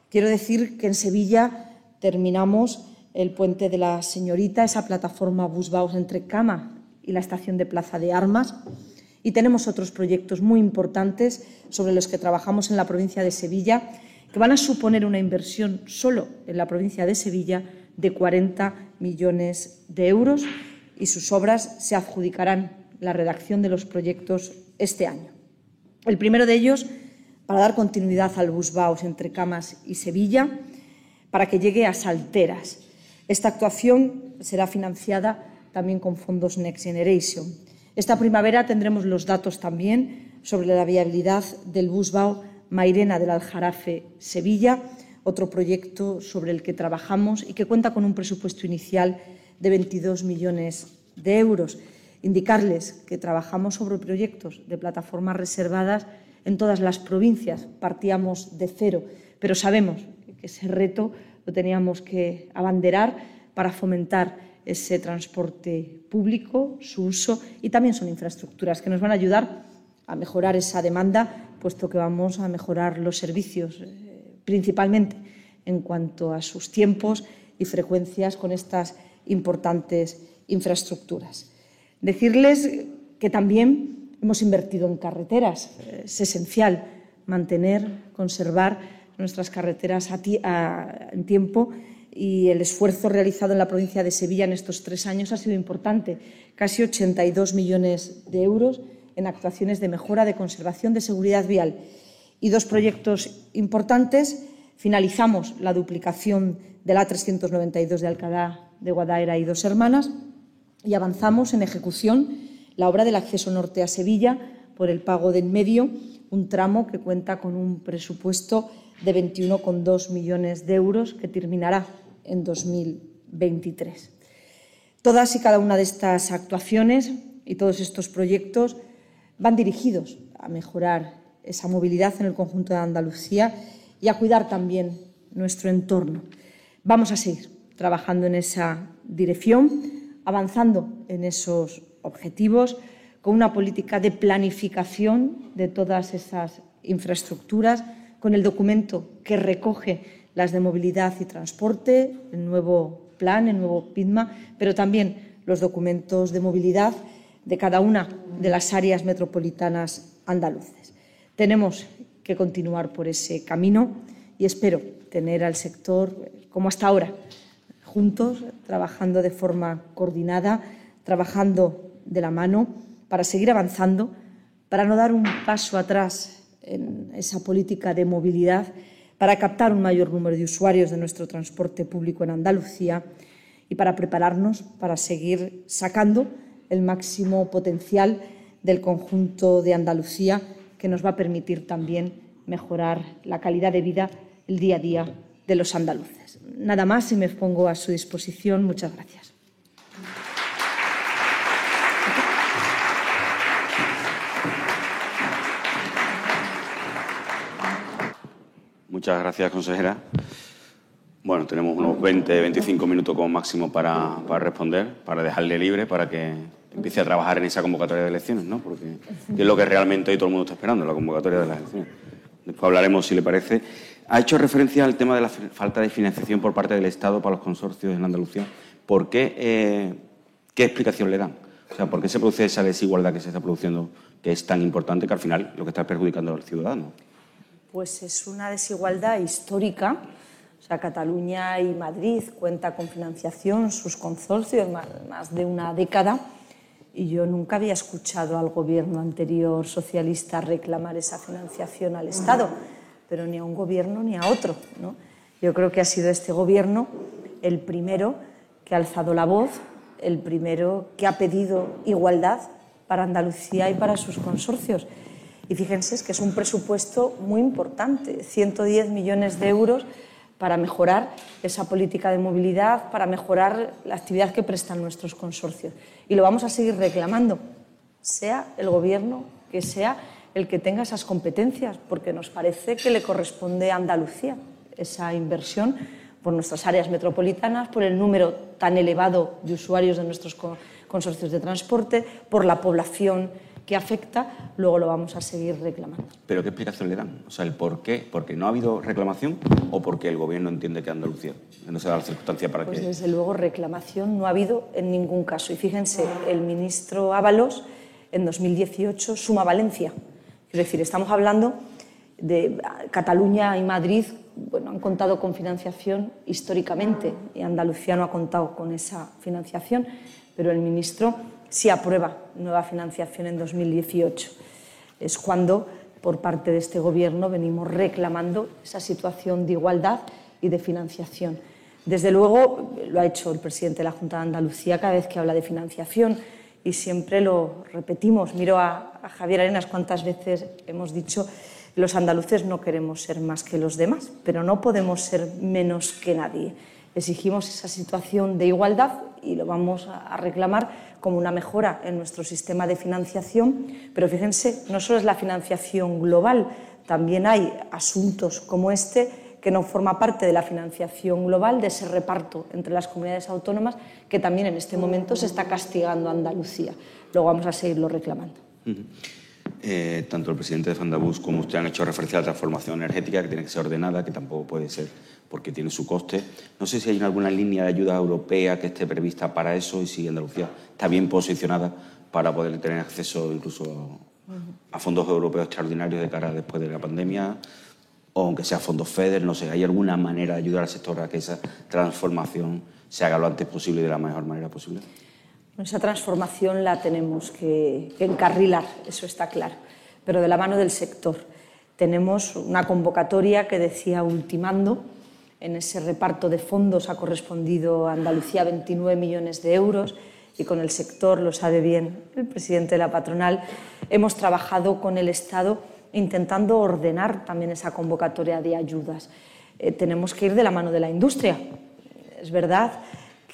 Quiero decir que en Sevilla terminamos el puente de la Señorita, esa plataforma Busbaus entre Cama y la estación de Plaza de Armas. Y tenemos otros proyectos muy importantes sobre los que trabajamos en la provincia de Sevilla, que van a suponer una inversión solo en la provincia de Sevilla de 40 millones de euros y sus obras se adjudicarán la redacción de los proyectos este año. El primero de ellos, para dar continuidad al Busbaus entre Camas y Sevilla, para que llegue a Salteras. Esta actuación será financiada también con fondos Next Generation. Esta primavera tendremos los datos también sobre la viabilidad del Busbau Mairena del Aljarafe Sevilla, otro proyecto sobre el que trabajamos y que cuenta con un presupuesto inicial de 22 millones de euros. Indicarles que trabajamos sobre proyectos de plataformas reservadas en todas las provincias. Partíamos de cero, pero sabemos que ese reto lo teníamos que abanderar para fomentar ese transporte público, su uso y también son infraestructuras que nos van a ayudar a mejorar esa demanda, puesto que vamos a mejorar los servicios, eh, principalmente en cuanto a sus tiempos y frecuencias con estas importantes infraestructuras. Decirles que también hemos invertido en carreteras. Es esencial mantener, conservar nuestras carreteras en tiempo y el esfuerzo realizado en la provincia de Sevilla en estos tres años ha sido importante. Casi 82 millones de euros en actuaciones de mejora de conservación de seguridad vial. Y dos proyectos importantes. Finalizamos la duplicación de la 392 de Alcalá de Guadaira y Dos Hermanas y avanzamos en ejecución la obra del acceso norte a Sevilla por el pago del medio, un tramo que cuenta con un presupuesto de 21,2 millones de euros que terminará en 2023. Todas y cada una de estas actuaciones y todos estos proyectos van dirigidos a mejorar esa movilidad en el conjunto de Andalucía y a cuidar también nuestro entorno. Vamos a seguir trabajando en esa dirección, avanzando en esos objetivos, con una política de planificación de todas esas infraestructuras, con el documento que recoge las de movilidad y transporte, el nuevo plan, el nuevo PIDMA, pero también los documentos de movilidad de cada una de las áreas metropolitanas andaluces. Tenemos que continuar por ese camino y espero tener al sector, como hasta ahora, juntos, trabajando de forma coordinada, trabajando de la mano para seguir avanzando, para no dar un paso atrás en esa política de movilidad, para captar un mayor número de usuarios de nuestro transporte público en Andalucía y para prepararnos para seguir sacando el máximo potencial del conjunto de Andalucía que nos va a permitir también mejorar la calidad de vida el día a día de los andaluces. Nada más y me pongo a su disposición. Muchas gracias. Muchas gracias, consejera. Bueno, tenemos unos 20, 25 minutos como máximo para, para, responder, para dejarle libre, para que empiece a trabajar en esa convocatoria de elecciones, ¿no? Porque es lo que realmente hoy todo el mundo está esperando, la convocatoria de las elecciones. Después hablaremos, si le parece. Ha hecho referencia al tema de la falta de financiación por parte del Estado para los consorcios en Andalucía. ¿Por qué? Eh, ¿Qué explicación le dan? O sea, ¿por qué se produce esa desigualdad que se está produciendo, que es tan importante que al final lo que está perjudicando al ciudadano? Pues es una desigualdad histórica. O sea, Cataluña y Madrid cuenta con financiación, sus consorcios, más de una década y yo nunca había escuchado al gobierno anterior socialista reclamar esa financiación al Estado, pero ni a un gobierno ni a otro. ¿no? Yo creo que ha sido este gobierno el primero que ha alzado la voz, el primero que ha pedido igualdad para Andalucía y para sus consorcios. Y fíjense que es un presupuesto muy importante, 110 millones de euros para mejorar esa política de movilidad, para mejorar la actividad que prestan nuestros consorcios. Y lo vamos a seguir reclamando, sea el Gobierno que sea el que tenga esas competencias, porque nos parece que le corresponde a Andalucía esa inversión por nuestras áreas metropolitanas, por el número tan elevado de usuarios de nuestros consorcios de transporte, por la población que afecta, luego lo vamos a seguir reclamando. ¿Pero qué explicación le dan? O sea, el por qué, porque no ha habido reclamación o porque el Gobierno entiende que Andalucía no se da la circunstancia para pues que... Desde luego, reclamación no ha habido en ningún caso. Y fíjense, el ministro Ábalos en 2018 suma Valencia. Es decir, estamos hablando de Cataluña y Madrid, bueno, han contado con financiación históricamente y Andalucía no ha contado con esa financiación, pero el ministro si aprueba nueva financiación en 2018. Es cuando, por parte de este Gobierno, venimos reclamando esa situación de igualdad y de financiación. Desde luego, lo ha hecho el presidente de la Junta de Andalucía cada vez que habla de financiación y siempre lo repetimos. Miro a, a Javier Arenas cuántas veces hemos dicho los andaluces no queremos ser más que los demás, pero no podemos ser menos que nadie. Exigimos esa situación de igualdad y lo vamos a reclamar como una mejora en nuestro sistema de financiación, pero fíjense, no solo es la financiación global, también hay asuntos como este que no forma parte de la financiación global, de ese reparto entre las comunidades autónomas, que también en este momento se está castigando a Andalucía. Luego vamos a seguirlo reclamando. Eh, tanto el presidente de Fandabus como usted han hecho referencia a la transformación energética, que tiene que ser ordenada, que tampoco puede ser porque tiene su coste. No sé si hay alguna línea de ayuda europea que esté prevista para eso y si Andalucía está bien posicionada para poder tener acceso incluso a fondos europeos extraordinarios de cara después de la pandemia o aunque sea fondos FEDER, no sé, ¿hay alguna manera de ayudar al sector a que esa transformación se haga lo antes posible y de la mejor manera posible? Esa transformación la tenemos que, encarrilar, eso está claro, pero de la mano del sector. Tenemos una convocatoria que decía ultimando, en ese reparto de fondos ha correspondido a Andalucía 29 millones de euros y con el sector, lo sabe bien el presidente de la patronal, hemos trabajado con el Estado intentando ordenar también esa convocatoria de ayudas. Eh, tenemos que ir de la mano de la industria. Es verdad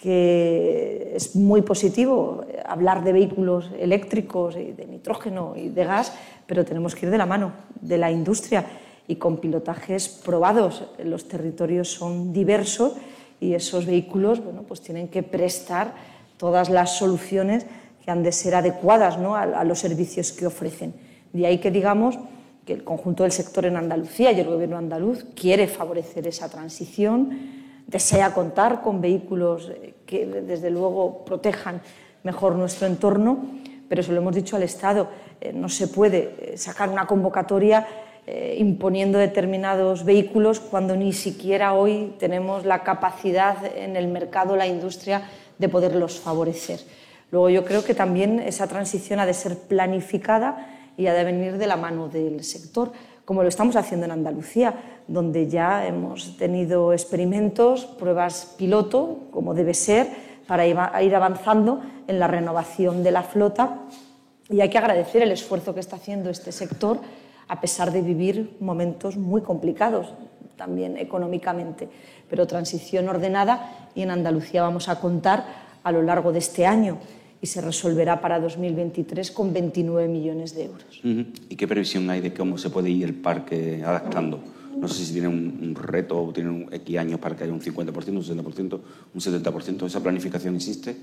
que es muy positivo hablar de vehículos eléctricos y de nitrógeno y de gas, pero tenemos que ir de la mano de la industria y con pilotajes probados. Los territorios son diversos y esos vehículos bueno, pues tienen que prestar todas las soluciones que han de ser adecuadas ¿no? a, los servicios que ofrecen. De ahí que digamos que el conjunto del sector en Andalucía y el Gobierno andaluz quiere favorecer esa transición, desea contar con vehículos que, desde luego, protejan mejor nuestro entorno, pero eso lo hemos dicho al Estado, eh, no se puede eh, sacar una convocatoria eh, imponiendo determinados vehículos cuando ni siquiera hoy tenemos la capacidad en el mercado, la industria, de poderlos favorecer. Luego yo creo que también esa transición ha de ser planificada y ha de venir de la mano del sector, como lo estamos haciendo en Andalucía, donde ya hemos tenido experimentos, pruebas piloto, como debe ser, para ir avanzando en la renovación de la flota. Y hay que agradecer el esfuerzo que está haciendo este sector, a pesar de vivir momentos muy complicados, también económicamente. Pero transición ordenada y en Andalucía vamos a contar a lo largo de este año y se resolverá para 2023 con 29 millones de euros. ¿Y qué previsión hay de cómo se puede ir el parque adaptando? No sé si tiene un, reto o tiene un X años para que haya un 50%, un 60%, un 70%. ¿Esa planificación existe?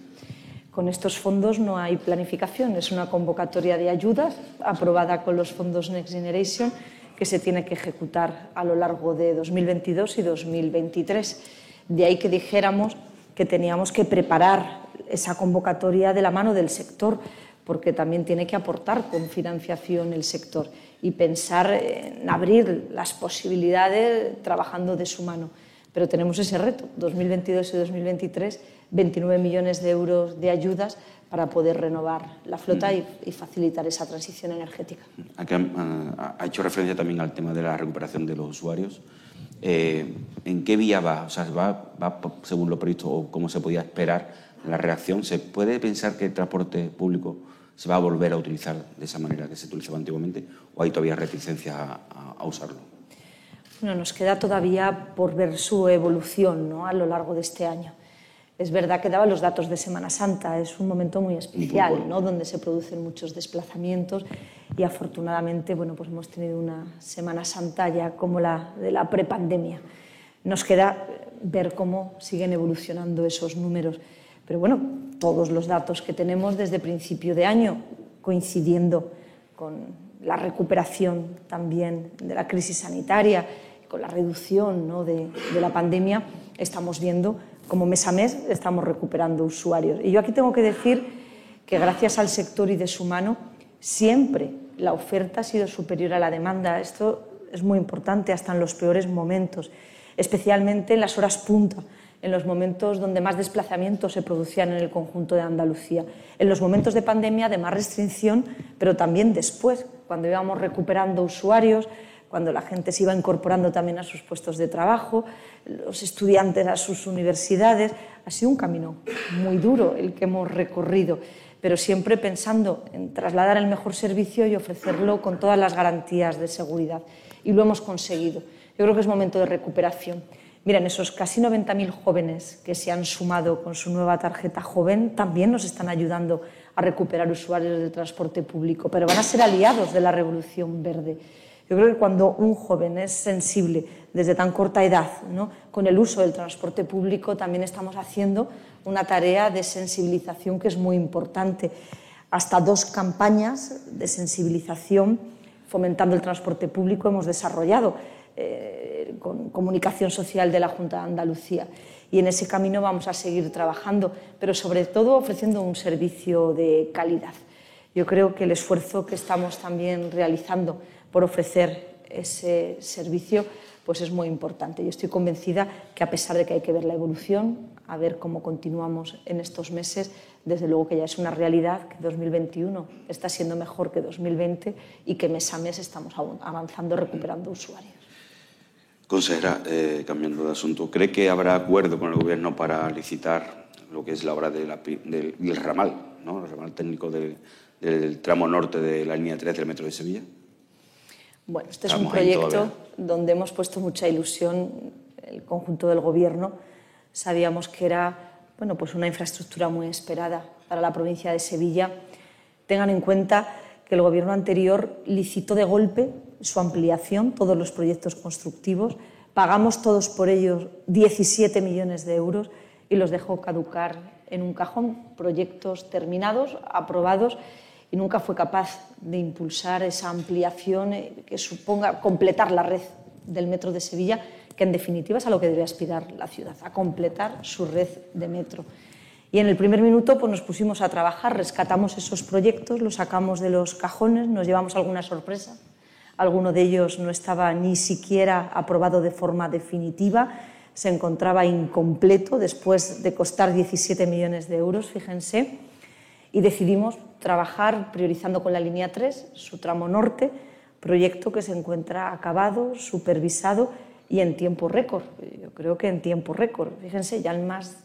Con estos fondos no hay planificación, es una convocatoria de ayudas aprobada con los fondos Next Generation que se tiene que ejecutar a lo largo de 2022 y 2023. De ahí que dijéramos que teníamos que preparar esa convocatoria de la mano del sector, porque también tiene que aportar con financiación el sector y pensar en abrir las posibilidades trabajando de su mano. Pero tenemos ese reto, 2022 y 2023, 29 millones de euros de ayudas para poder renovar la flota y, y facilitar esa transición energética. Aquí ha, ha hecho referencia también al tema de la recuperación de los usuarios. Eh, ¿En qué vía va? O sea, ¿va, ¿va según lo previsto o cómo se podía esperar la reacción? ¿Se puede pensar que el transporte público se va a volver a utilizar de esa manera que se utilizaba antiguamente o hay todavía reticencia a, a usarlo? Bueno, nos queda todavía por ver su evolución ¿no? a lo largo de este año. Es verdad que daba los datos de Semana Santa, es un momento muy especial, ¿no? donde se producen muchos desplazamientos y afortunadamente bueno, pues hemos tenido una Semana Santa ya como la de la prepandemia. Nos queda ver cómo siguen evolucionando esos números. Pero bueno, todos los datos que tenemos desde principio de año, coincidiendo con la recuperación también de la crisis sanitaria, con la reducción ¿no? de, de la pandemia, estamos viendo como mes a mes estamos recuperando usuarios. Y yo aquí tengo que decir que gracias al sector y de su mano, siempre la oferta ha sido superior a la demanda. Esto es muy importante hasta en los peores momentos, especialmente en las horas punta en los momentos donde más desplazamientos se producían en el conjunto de Andalucía, en los momentos de pandemia de más restricción, pero también después, cuando íbamos recuperando usuarios, cuando la gente se iba incorporando también a sus puestos de trabajo, los estudiantes a sus universidades. Ha sido un camino muy duro el que hemos recorrido, pero siempre pensando en trasladar el mejor servicio y ofrecerlo con todas las garantías de seguridad. Y lo hemos conseguido. Yo creo que es momento de recuperación. Miren, esos casi 90.000 jóvenes que se han sumado con su nueva tarjeta joven también nos están ayudando a recuperar usuarios del transporte público, pero van a ser aliados de la revolución verde. Yo creo que cuando un joven es sensible desde tan corta edad ¿no? con el uso del transporte público, también estamos haciendo una tarea de sensibilización que es muy importante. Hasta dos campañas de sensibilización fomentando el transporte público hemos desarrollado eh, con comunicación social de la Junta de Andalucía. Y en ese camino vamos a seguir trabajando, pero sobre todo ofreciendo un servicio de calidad. Yo creo que el esfuerzo que estamos también realizando por ofrecer ese servicio pues es muy importante. Yo estoy convencida que a pesar de que hay que ver la evolución, a ver cómo continuamos en estos meses, desde luego que ya es una realidad que 2021 está siendo mejor que 2020 y que mes a mes estamos avanzando recuperando usuarios. Consejera, eh, cambiando de asunto, ¿cree que habrá acuerdo con el Gobierno para licitar lo que es la obra del, ramal, ¿no? el ramal técnico del, tramo norte de la línea 3 del metro de Sevilla. Bueno, este es un proyecto donde hemos puesto mucha ilusión el conjunto del Gobierno. Sabíamos que era bueno, pues una infraestructura muy esperada para la provincia de Sevilla. Tengan en cuenta que el Gobierno anterior licitó de golpe su ampliación, todos los proyectos constructivos, pagamos todos por ellos 17 millones de euros y los dejó caducar en un cajón, proyectos terminados, aprobados, y nunca fue capaz de impulsar esa ampliación eh, que suponga completar la red del metro de Sevilla, que en definitiva es a lo que debe aspirar la ciudad, a completar su red de metro. Y en el primer minuto pues, nos pusimos a trabajar, rescatamos esos proyectos, los sacamos de los cajones, nos llevamos alguna sorpresa Alguno de ellos no estaba ni siquiera aprobado de forma definitiva, se encontraba incompleto después de costar 17 millones de euros, fíjense, y decidimos trabajar priorizando con la línea 3, su tramo norte, proyecto que se encuentra acabado, supervisado y en tiempo récord. Yo creo que en tiempo récord. Fíjense, ya en más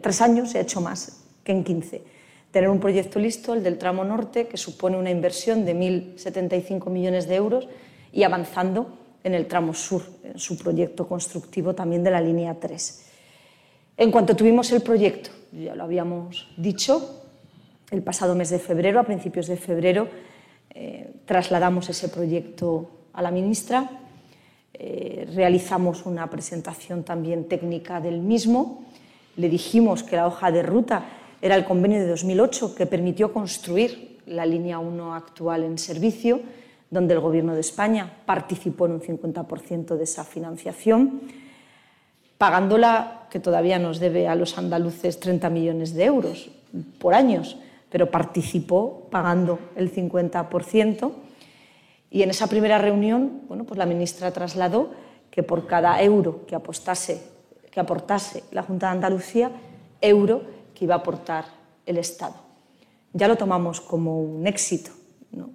tres años se ha hecho más que en 15 tener un proyecto listo, el del tramo norte, que supone una inversión de 1.075 millones de euros, y avanzando en el tramo sur, en su proyecto constructivo también de la línea 3. En cuanto tuvimos el proyecto, ya lo habíamos dicho, el pasado mes de febrero, a principios de febrero, eh, trasladamos ese proyecto a la ministra, eh, realizamos una presentación también técnica del mismo, le dijimos que la hoja de ruta era el convenio de 2008 que permitió construir la línea 1 actual en servicio, donde el Gobierno de España participó en un 50% de esa financiación, pagándola, que todavía nos debe a los andaluces 30 millones de euros por años, pero participó pagando el 50%. Y en esa primera reunión, bueno, pues la ministra trasladó que por cada euro que, apostase, que aportase la Junta de Andalucía, euro que iba a aportar el Estado. Ya lo tomamos como un éxito.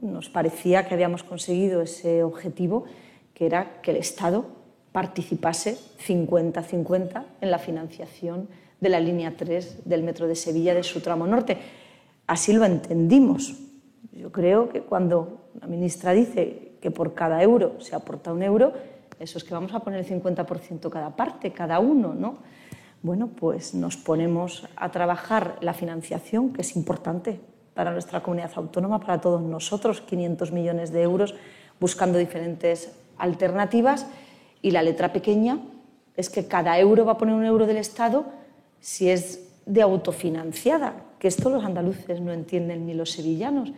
Nos parecía que habíamos conseguido ese objetivo, que era que el Estado participase 50-50 en la financiación de la línea 3 del Metro de Sevilla de su tramo norte. Así lo entendimos. Yo creo que cuando la ministra dice que por cada euro se aporta un euro, eso es que vamos a poner el 50% cada parte, cada uno, ¿no? bueno, pues nos ponemos a trabajar la financiación, que es importante para nuestra comunidad autónoma, para todos nosotros, 500 millones de euros, buscando diferentes alternativas. Y la letra pequeña es que cada euro va a poner un euro del Estado si es de autofinanciada, que esto los andaluces no entienden ni los sevillanos.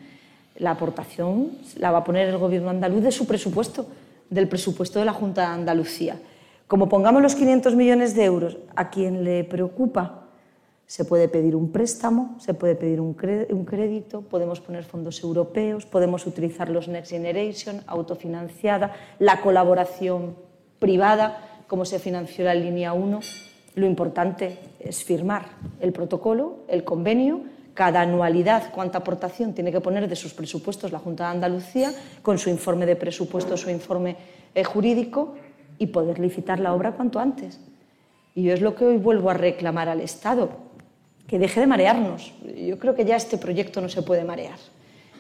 La aportación la va a poner el gobierno andaluz de su presupuesto, del presupuesto de la Junta de Andalucía. Como pongamos los 500 millones de euros a quien le preocupa, se puede pedir un préstamo, se puede pedir un crédito, podemos poner fondos europeos, podemos utilizar los Next Generation, autofinanciada, la colaboración privada, como se financió la línea 1. Lo importante es firmar el protocolo, el convenio, cada anualidad cuánta aportación tiene que poner de sus presupuestos la Junta de Andalucía, con su informe de presupuesto, su informe eh, jurídico, y poder licitar la obra cuanto antes. Y yo es lo que hoy vuelvo a reclamar al Estado, que deje de marearnos. Yo creo que ya este proyecto no se puede marear.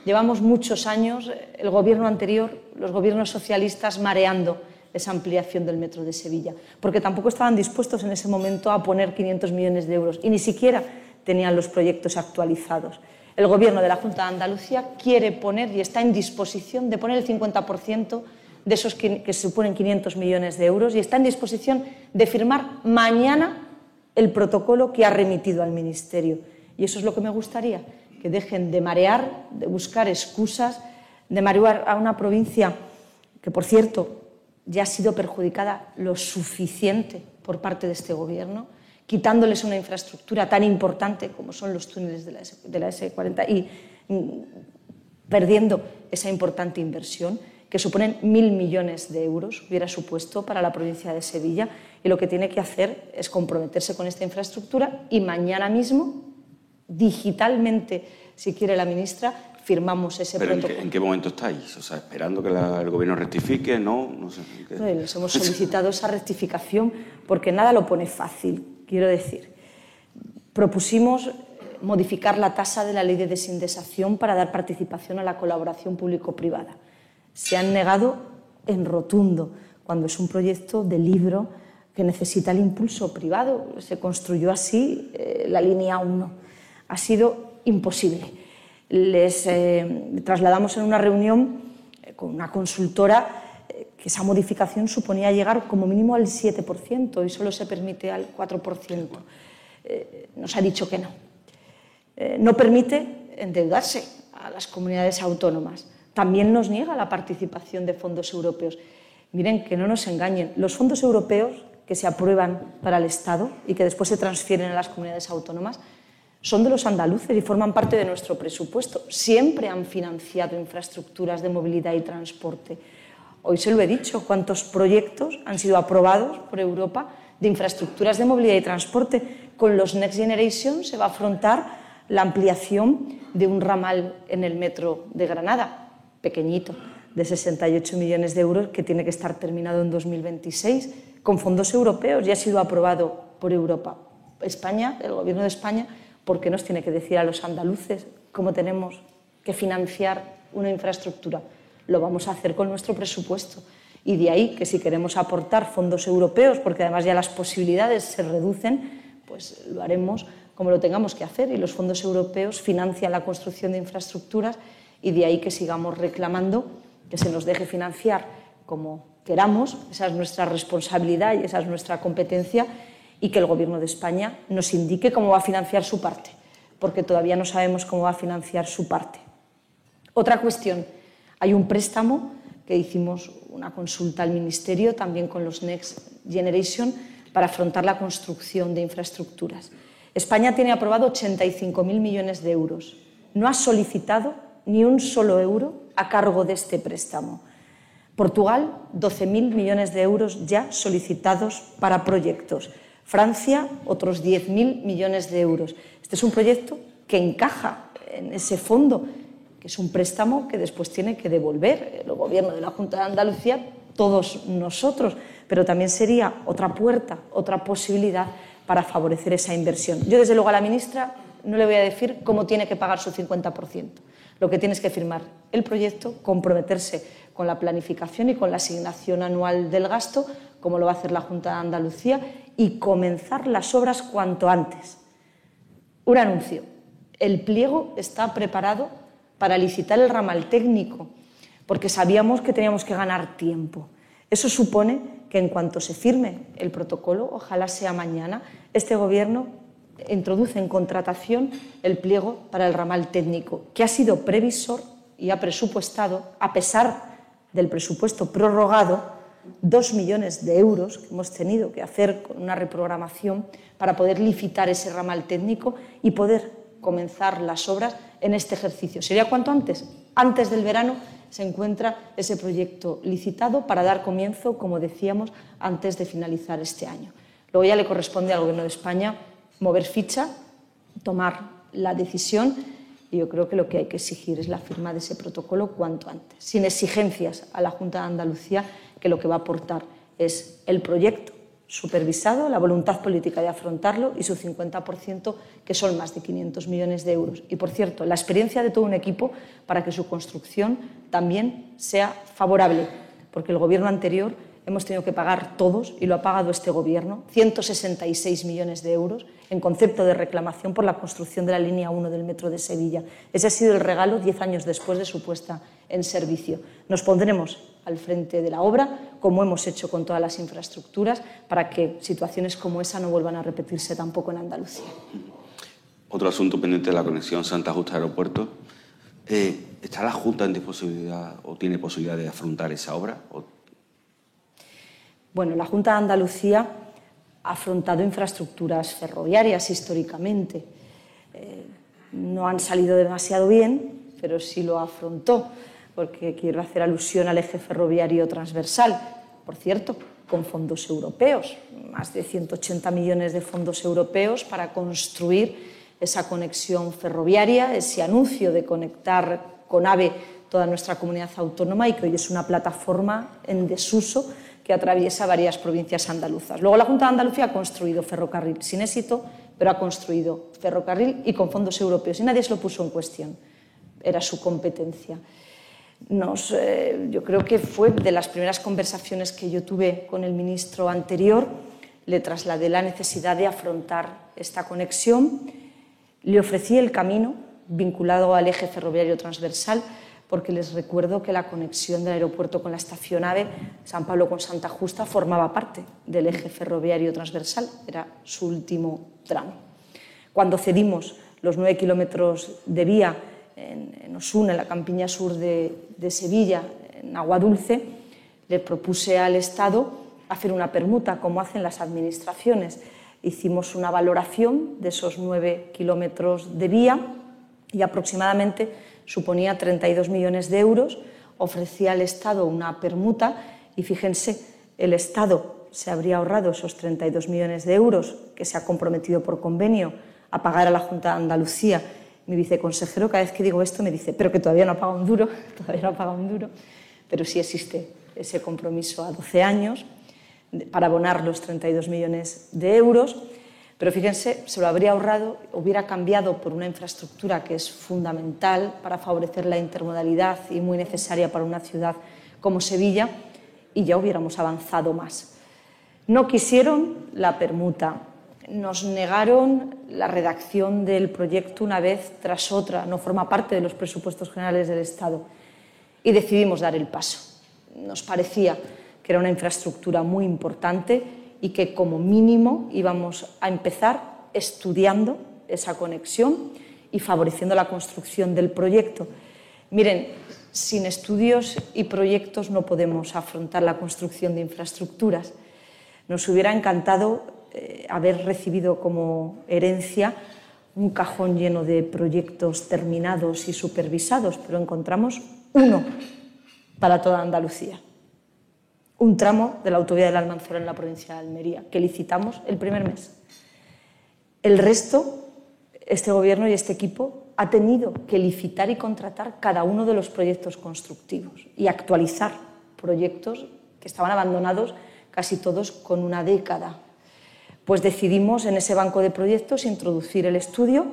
Llevamos muchos años, el gobierno anterior, los gobiernos socialistas, mareando esa ampliación del metro de Sevilla, porque tampoco estaban dispuestos en ese momento a poner 500 millones de euros y ni siquiera tenían los proyectos actualizados. El gobierno de la Junta de Andalucía quiere poner y está en disposición de poner el 50% de esos que, suponen 500 millones de euros y está en disposición de firmar mañana el protocolo que ha remitido al Ministerio. Y eso es lo que me gustaría, que dejen de marear, de buscar excusas, de marear a una provincia que, por cierto, ya ha sido perjudicada lo suficiente por parte de este Gobierno, quitándoles una infraestructura tan importante como son los túneles de la, S, de la S40 y mm, perdiendo esa importante inversión que suponen mil millones de euros, hubiera supuesto para la provincia de Sevilla, y lo que tiene que hacer es comprometerse con esta infraestructura y mañana mismo, digitalmente, si quiere la ministra, firmamos ese ¿Pero protocolo. ¿en qué, momento estáis? O sea, esperando que el gobierno rectifique, ¿no? no, sé, les hemos solicitado esa rectificación porque nada lo pone fácil, quiero decir. Propusimos modificar la tasa de la ley de desindexación para dar participación a la colaboración público-privada. Se han negado en rotundo, cuando es un proyecto de libro que necesita el impulso privado. Se construyó así eh, la línea 1. Ha sido imposible. Les eh, trasladamos en una reunión eh, con una consultora que esa modificación suponía llegar como mínimo al 7% y solo se permite al 4%. nos ha dicho que no. no permite endeudarse a las comunidades autónomas. También nos niega la participación de fondos europeos. Miren, que no nos engañen, los fondos europeos que se aprueban para el Estado y que después se transfieren a las comunidades autónomas son de los andaluces y forman parte de nuestro presupuesto. Siempre han financiado infraestructuras de movilidad y transporte. Hoy se lo he dicho, cuántos proyectos han sido aprobados por Europa de infraestructuras de movilidad y transporte. Con los Next Generation se va a afrontar la ampliación de un ramal en el metro de Granada, pequeñito, de 68 millones de euros, que tiene que estar terminado en 2026 con fondos europeos, ya ha sido aprobado por Europa. España, el Gobierno de España, ¿por qué nos tiene que decir a los andaluces cómo tenemos que financiar una infraestructura? Lo vamos a hacer con nuestro presupuesto. Y de ahí que si queremos aportar fondos europeos, porque además ya las posibilidades se reducen, pues lo haremos como lo tengamos que hacer. Y los fondos europeos financian la construcción de infraestructuras y de ahí que sigamos reclamando que se nos deje financiar como queramos, esa es nuestra responsabilidad y esa es nuestra competencia, y que el Gobierno de España nos indique cómo va a financiar su parte, porque todavía no sabemos cómo va a financiar su parte. Otra cuestión, hay un préstamo que hicimos una consulta al Ministerio, también con los Next Generation, para afrontar la construcción de infraestructuras. España tiene aprobado 85.000 millones de euros. No ha solicitado ni un solo euro a cargo de este préstamo. Portugal, 12.000 millones de euros ya solicitados para proyectos. Francia, otros 10.000 millones de euros. Este es un proyecto que encaja en ese fondo, que es un préstamo que después tiene que devolver el gobierno de la Junta de Andalucía, todos nosotros, pero también sería otra puerta, otra posibilidad para favorecer esa inversión. Yo, desde luego, a la ministra no le voy a decir cómo tiene que pagar su 50%. Lo que tiene que firmar el proyecto, comprometerse con la planificación y con la asignación anual del gasto, como lo va a hacer la Junta de Andalucía, y comenzar las obras cuanto antes. Un anuncio. El pliego está preparado para licitar el ramal técnico, porque sabíamos que teníamos que ganar tiempo. Eso supone que en cuanto se firme el protocolo, ojalá sea mañana, este Gobierno introduce en contratación el pliego para el ramal técnico, que ha sido previsor y ha presupuestado, a pesar del presupuesto prorrogado dos millones de euros que hemos tenido que hacer con una reprogramación para poder licitar ese ramal técnico y poder comenzar las obras en este ejercicio. ¿Sería cuanto antes? Antes del verano se encuentra ese proyecto licitado para dar comienzo, como decíamos, antes de finalizar este año. Luego ya le corresponde al Gobierno de España mover ficha, tomar la decisión y yo creo que lo que hay que exigir es la firma de ese protocolo cuanto antes, sin exigencias a la Junta de Andalucía, que lo que va a aportar es el proyecto supervisado, la voluntad política de afrontarlo y su 50%, que son más de 500 millones de euros. Y, por cierto, la experiencia de todo un equipo para que su construcción también sea favorable, porque el Gobierno anterior hemos tenido que pagar todos, y lo ha pagado este Gobierno, 166 millones de euros en concepto de reclamación por la construcción de la línea 1 del metro de Sevilla. Ese ha sido el regalo diez años después de su puesta en servicio. Nos pondremos al frente de la obra, como hemos hecho con todas las infraestructuras, para que situaciones como esa no vuelvan a repetirse tampoco en Andalucía. Otro asunto pendiente de la conexión Santa Justa Aeropuerto. Eh, ¿Está la Junta en disposibilidad o tiene posibilidad de afrontar esa obra? Bueno, la Junta de Andalucía ha afrontado infraestructuras ferroviarias históricamente. Eh, no han salido demasiado bien, pero sí lo afrontó, porque quiero hacer alusión al eje ferroviario transversal, por cierto, con fondos europeos, más de 180 millones de fondos europeos para construir esa conexión ferroviaria, ese anuncio de conectar con AVE toda nuestra comunidad autónoma y que hoy es una plataforma en desuso que atraviesa varias provincias andaluzas. Luego la Junta de Andalucía ha construido ferrocarril sin éxito, pero ha construido ferrocarril y con fondos europeos y nadie se lo puso en cuestión. Era su competencia. Eh, yo creo que fue de las primeras conversaciones que yo tuve con el ministro anterior. Le trasladé la necesidad de afrontar esta conexión. Le ofrecí el camino vinculado al eje ferroviario transversal, porque les recuerdo que la conexión del aeropuerto con la estación AVE, San Pablo con Santa Justa, formaba parte del eje ferroviario transversal, era su último tramo. Cuando cedimos los nueve kilómetros de vía en, en Osuna, en la campiña sur de, de Sevilla, en Agua Dulce, le propuse al Estado hacer una permuta, como hacen las administraciones. Hicimos una valoración de esos nueve kilómetros de vía y aproximadamente suponía 32 millones de euros. Ofrecía al Estado una permuta y fíjense, el Estado se habría ahorrado esos 32 millones de euros que se ha comprometido por convenio a pagar a la Junta de Andalucía mi viceconsejero, cada vez que digo esto, me dice, pero que todavía no ha pagado un duro, todavía no ha pagado un duro, pero sí existe ese compromiso a 12 años para abonar los 32 millones de euros. Pero fíjense, se lo habría ahorrado, hubiera cambiado por una infraestructura que es fundamental para favorecer la intermodalidad y muy necesaria para una ciudad como Sevilla, y ya hubiéramos avanzado más. No quisieron la permuta, nos negaron la redacción del proyecto una vez tras otra, no forma parte de los presupuestos generales del Estado, y decidimos dar el paso. Nos parecía que era una infraestructura muy importante y que como mínimo íbamos a empezar estudiando esa conexión y favoreciendo la construcción del proyecto. Miren, sin estudios y proyectos no podemos afrontar la construcción de infraestructuras. Nos hubiera encantado eh, haber recibido como herencia un cajón lleno de proyectos terminados y supervisados, pero encontramos uno para toda Andalucía. Un tramo de la autovía del Almanzora en la provincia de Almería, que licitamos el primer mes. El resto, este gobierno y este equipo ha tenido que licitar y contratar cada uno de los proyectos constructivos y actualizar proyectos que estaban abandonados casi todos con una década pues decidimos en ese banco de proyectos introducir el estudio,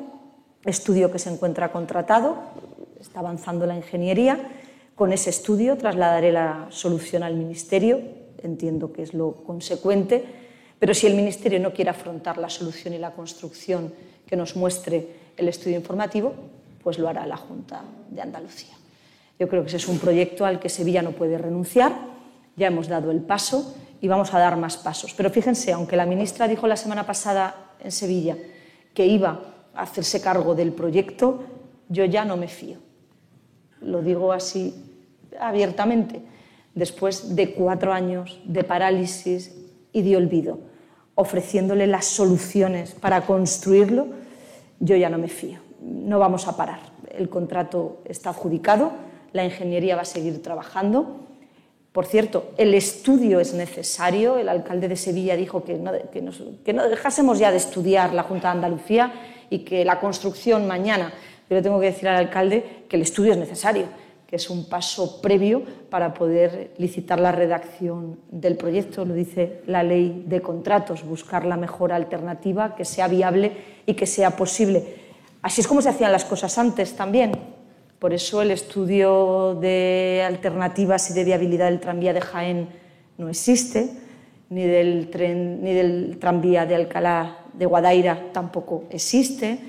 estudio que se encuentra contratado, está avanzando la ingeniería. Con ese estudio trasladaré la solución al Ministerio, entiendo que es lo consecuente, pero si el Ministerio no quiere afrontar la solución y la construcción que nos muestre el estudio informativo, pues lo hará la Junta de Andalucía. Yo creo que ese es un proyecto al que Sevilla no puede renunciar, ya hemos dado el paso y vamos a dar más pasos. Pero fíjense, aunque la ministra dijo la semana pasada en Sevilla que iba a hacerse cargo del proyecto, yo ya no me fío. Lo digo así abiertamente, después de cuatro años de parálisis y de olvido, ofreciéndole las soluciones para construirlo, yo ya no me fío. No vamos a parar. El contrato está adjudicado, la ingeniería va a seguir trabajando por cierto, el estudio es necesario. El alcalde de Sevilla dijo que no, dejásemos ya de estudiar la Junta de Andalucía y que la construcción mañana. Yo le tengo que decir al alcalde que el estudio es necesario, que es un paso previo para poder licitar la redacción del proyecto. Lo dice la ley de contratos, buscar la mejor alternativa que sea viable y que sea posible. Así es como se hacían las cosas antes también por eso el estudio de alternativas y de viabilidad del tranvía de Jaén no existe, ni del, tren, ni del tranvía de Alcalá de Guadaira tampoco existe,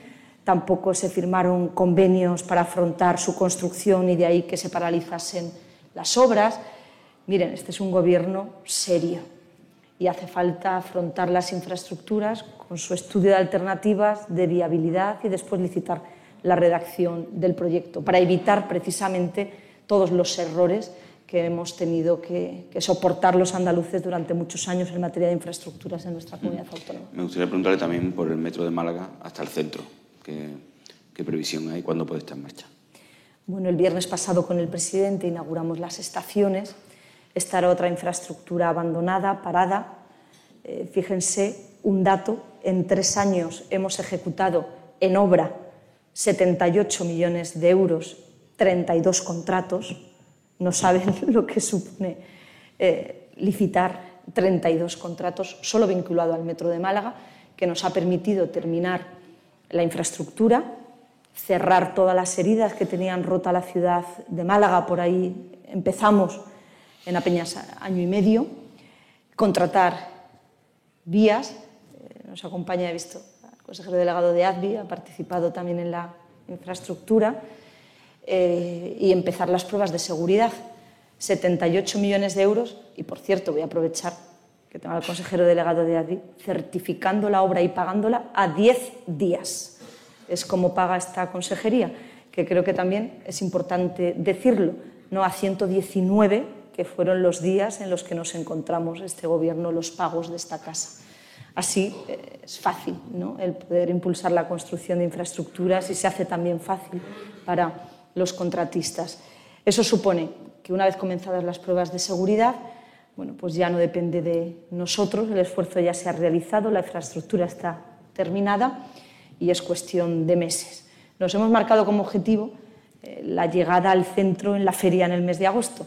tampoco se firmaron convenios para afrontar su construcción y de ahí que se paralizasen las obras. Miren, este es un gobierno serio y hace falta afrontar las infraestructuras con su estudio de alternativas, de viabilidad y después licitar la redacción del proyecto, para evitar precisamente todos los errores que hemos tenido que, soportar los andaluces durante muchos años en materia de infraestructuras en nuestra comunidad autónoma. Me gustaría preguntarle también por el metro de Málaga hasta el centro. ¿Qué, qué previsión hay? ¿Cuándo puede estar en marcha? Bueno, el viernes pasado con el presidente inauguramos las estaciones. Esta era otra infraestructura abandonada, parada. Eh, fíjense, un dato, en tres años hemos ejecutado en obra 78 millones de euros, 32 contratos, no saben lo que supone eh, licitar 32 contratos solo vinculado al Metro de Málaga que nos ha permitido terminar la infraestructura, cerrar todas las heridas que tenían rota la ciudad de Málaga, por ahí empezamos en apenas año y medio, contratar vías, eh, nos acompaña, he visto, el consejero delegado de ADVI, ha participado también en la infraestructura, eh, y empezar las pruebas de seguridad. 78 millones de euros, y por cierto, voy a aprovechar que tengo al consejero delegado de ADVI, certificando la obra y pagándola a 10 días. Es como paga esta consejería, que creo que también es importante decirlo, no a 119, que fueron los días en los que nos encontramos este Gobierno los pagos de esta casa. Así eh, es fácil ¿no? el poder impulsar la construcción de infraestructuras y se hace también fácil para los contratistas. Eso supone que una vez comenzadas las pruebas de seguridad, bueno, pues ya no depende de nosotros, el esfuerzo ya se ha realizado, la infraestructura está terminada y es cuestión de meses. Nos hemos marcado como objetivo eh, la llegada al centro en la feria en el mes de agosto,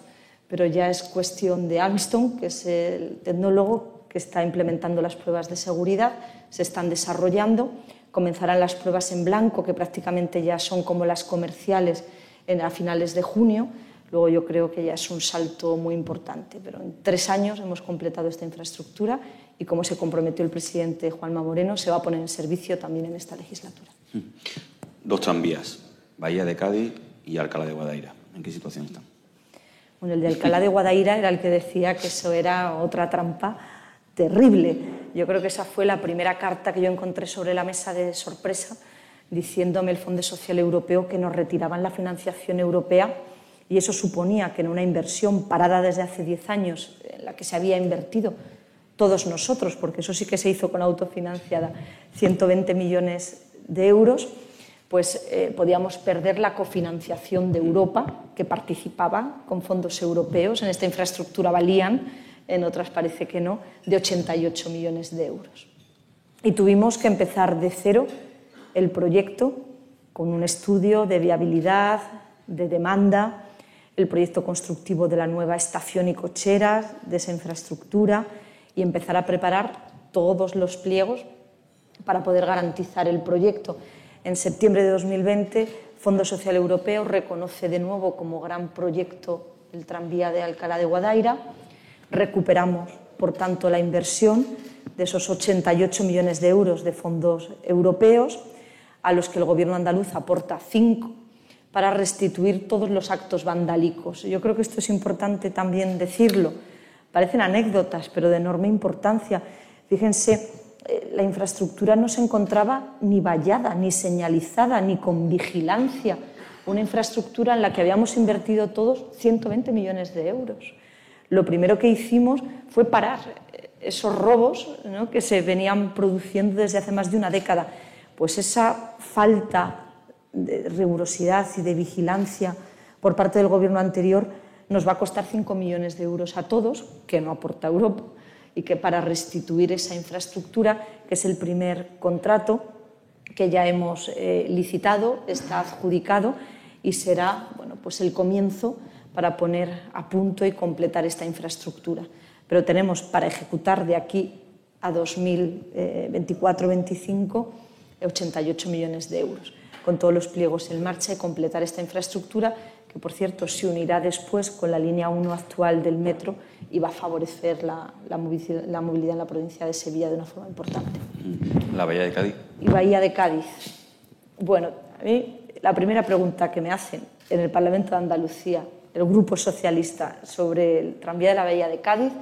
pero ya es cuestión de Armstrong, que es el tecnólogo que está implementando las pruebas de seguridad, se están desarrollando, comenzarán las pruebas en blanco, que prácticamente ya son como las comerciales a finales de junio. Luego yo creo que ya es un salto muy importante, pero en tres años hemos completado esta infraestructura y como se comprometió el presidente Juanma Moreno, se va a poner en servicio también en esta legislatura. Dos tranvías, Bahía de Cádiz y Alcalá de Guadaira. ¿En qué situación están? Bueno, el de Alcalá de Guadaira era el que decía que eso era otra trampa terrible. Yo creo que esa fue la primera carta que yo encontré sobre la mesa de sorpresa diciéndome el Fondo Social Europeo que nos retiraban la financiación europea y eso suponía que en una inversión parada desde hace 10 años, en la que se había invertido todos nosotros, porque eso sí que se hizo con autofinanciada, 120 millones de euros, pues eh, podíamos perder la cofinanciación de Europa, que participaba con fondos europeos. En esta infraestructura valían, en otras parece que no, de 88 millones de euros. Y tuvimos que empezar de cero el proyecto con un estudio de viabilidad, de demanda, el proyecto constructivo de la nueva estación y cocheras, de esa infraestructura y empezar a preparar todos los pliegos para poder garantizar el proyecto. En septiembre de 2020, Fondo Social Europeo reconoce de nuevo como gran proyecto el tranvía de Alcalá de Guadaira. Recuperamos, por tanto, la inversión de esos 88 millones de euros de fondos europeos a los que el Gobierno andaluz aporta cinco para restituir todos los actos vandálicos. Yo creo que esto es importante también decirlo. Parecen anécdotas, pero de enorme importancia. Fíjense, eh, la infraestructura no se encontraba ni vallada, ni señalizada, ni con vigilancia. Una infraestructura en la que habíamos invertido todos 120 millones de euros. Lo primero que hicimos fue parar eh, esos robos que se venían produciendo desde hace más de una década pues esa falta de rigurosidad y de vigilancia por parte del gobierno anterior nos va a costar 5 millones de euros a todos, que no aporta Europa, y que para restituir esa infraestructura, que es el primer contrato que ya hemos eh, licitado, está adjudicado y será bueno, pues el comienzo para poner a punto y completar esta infraestructura. Pero tenemos para ejecutar de aquí a 2024-25 88 millones de euros, con todos los pliegos en marcha y completar esta infraestructura, que por cierto se unirá después con la línea 1 actual del metro y va a favorecer la, la, movilidad, en la provincia de Sevilla de una forma importante. ¿La Bahía de Cádiz? Y Bahía de Cádiz. Bueno, a mí la primera pregunta que me hacen en el Parlamento de Andalucía, el Grupo Socialista, sobre el tranvía de la Bahía de Cádiz,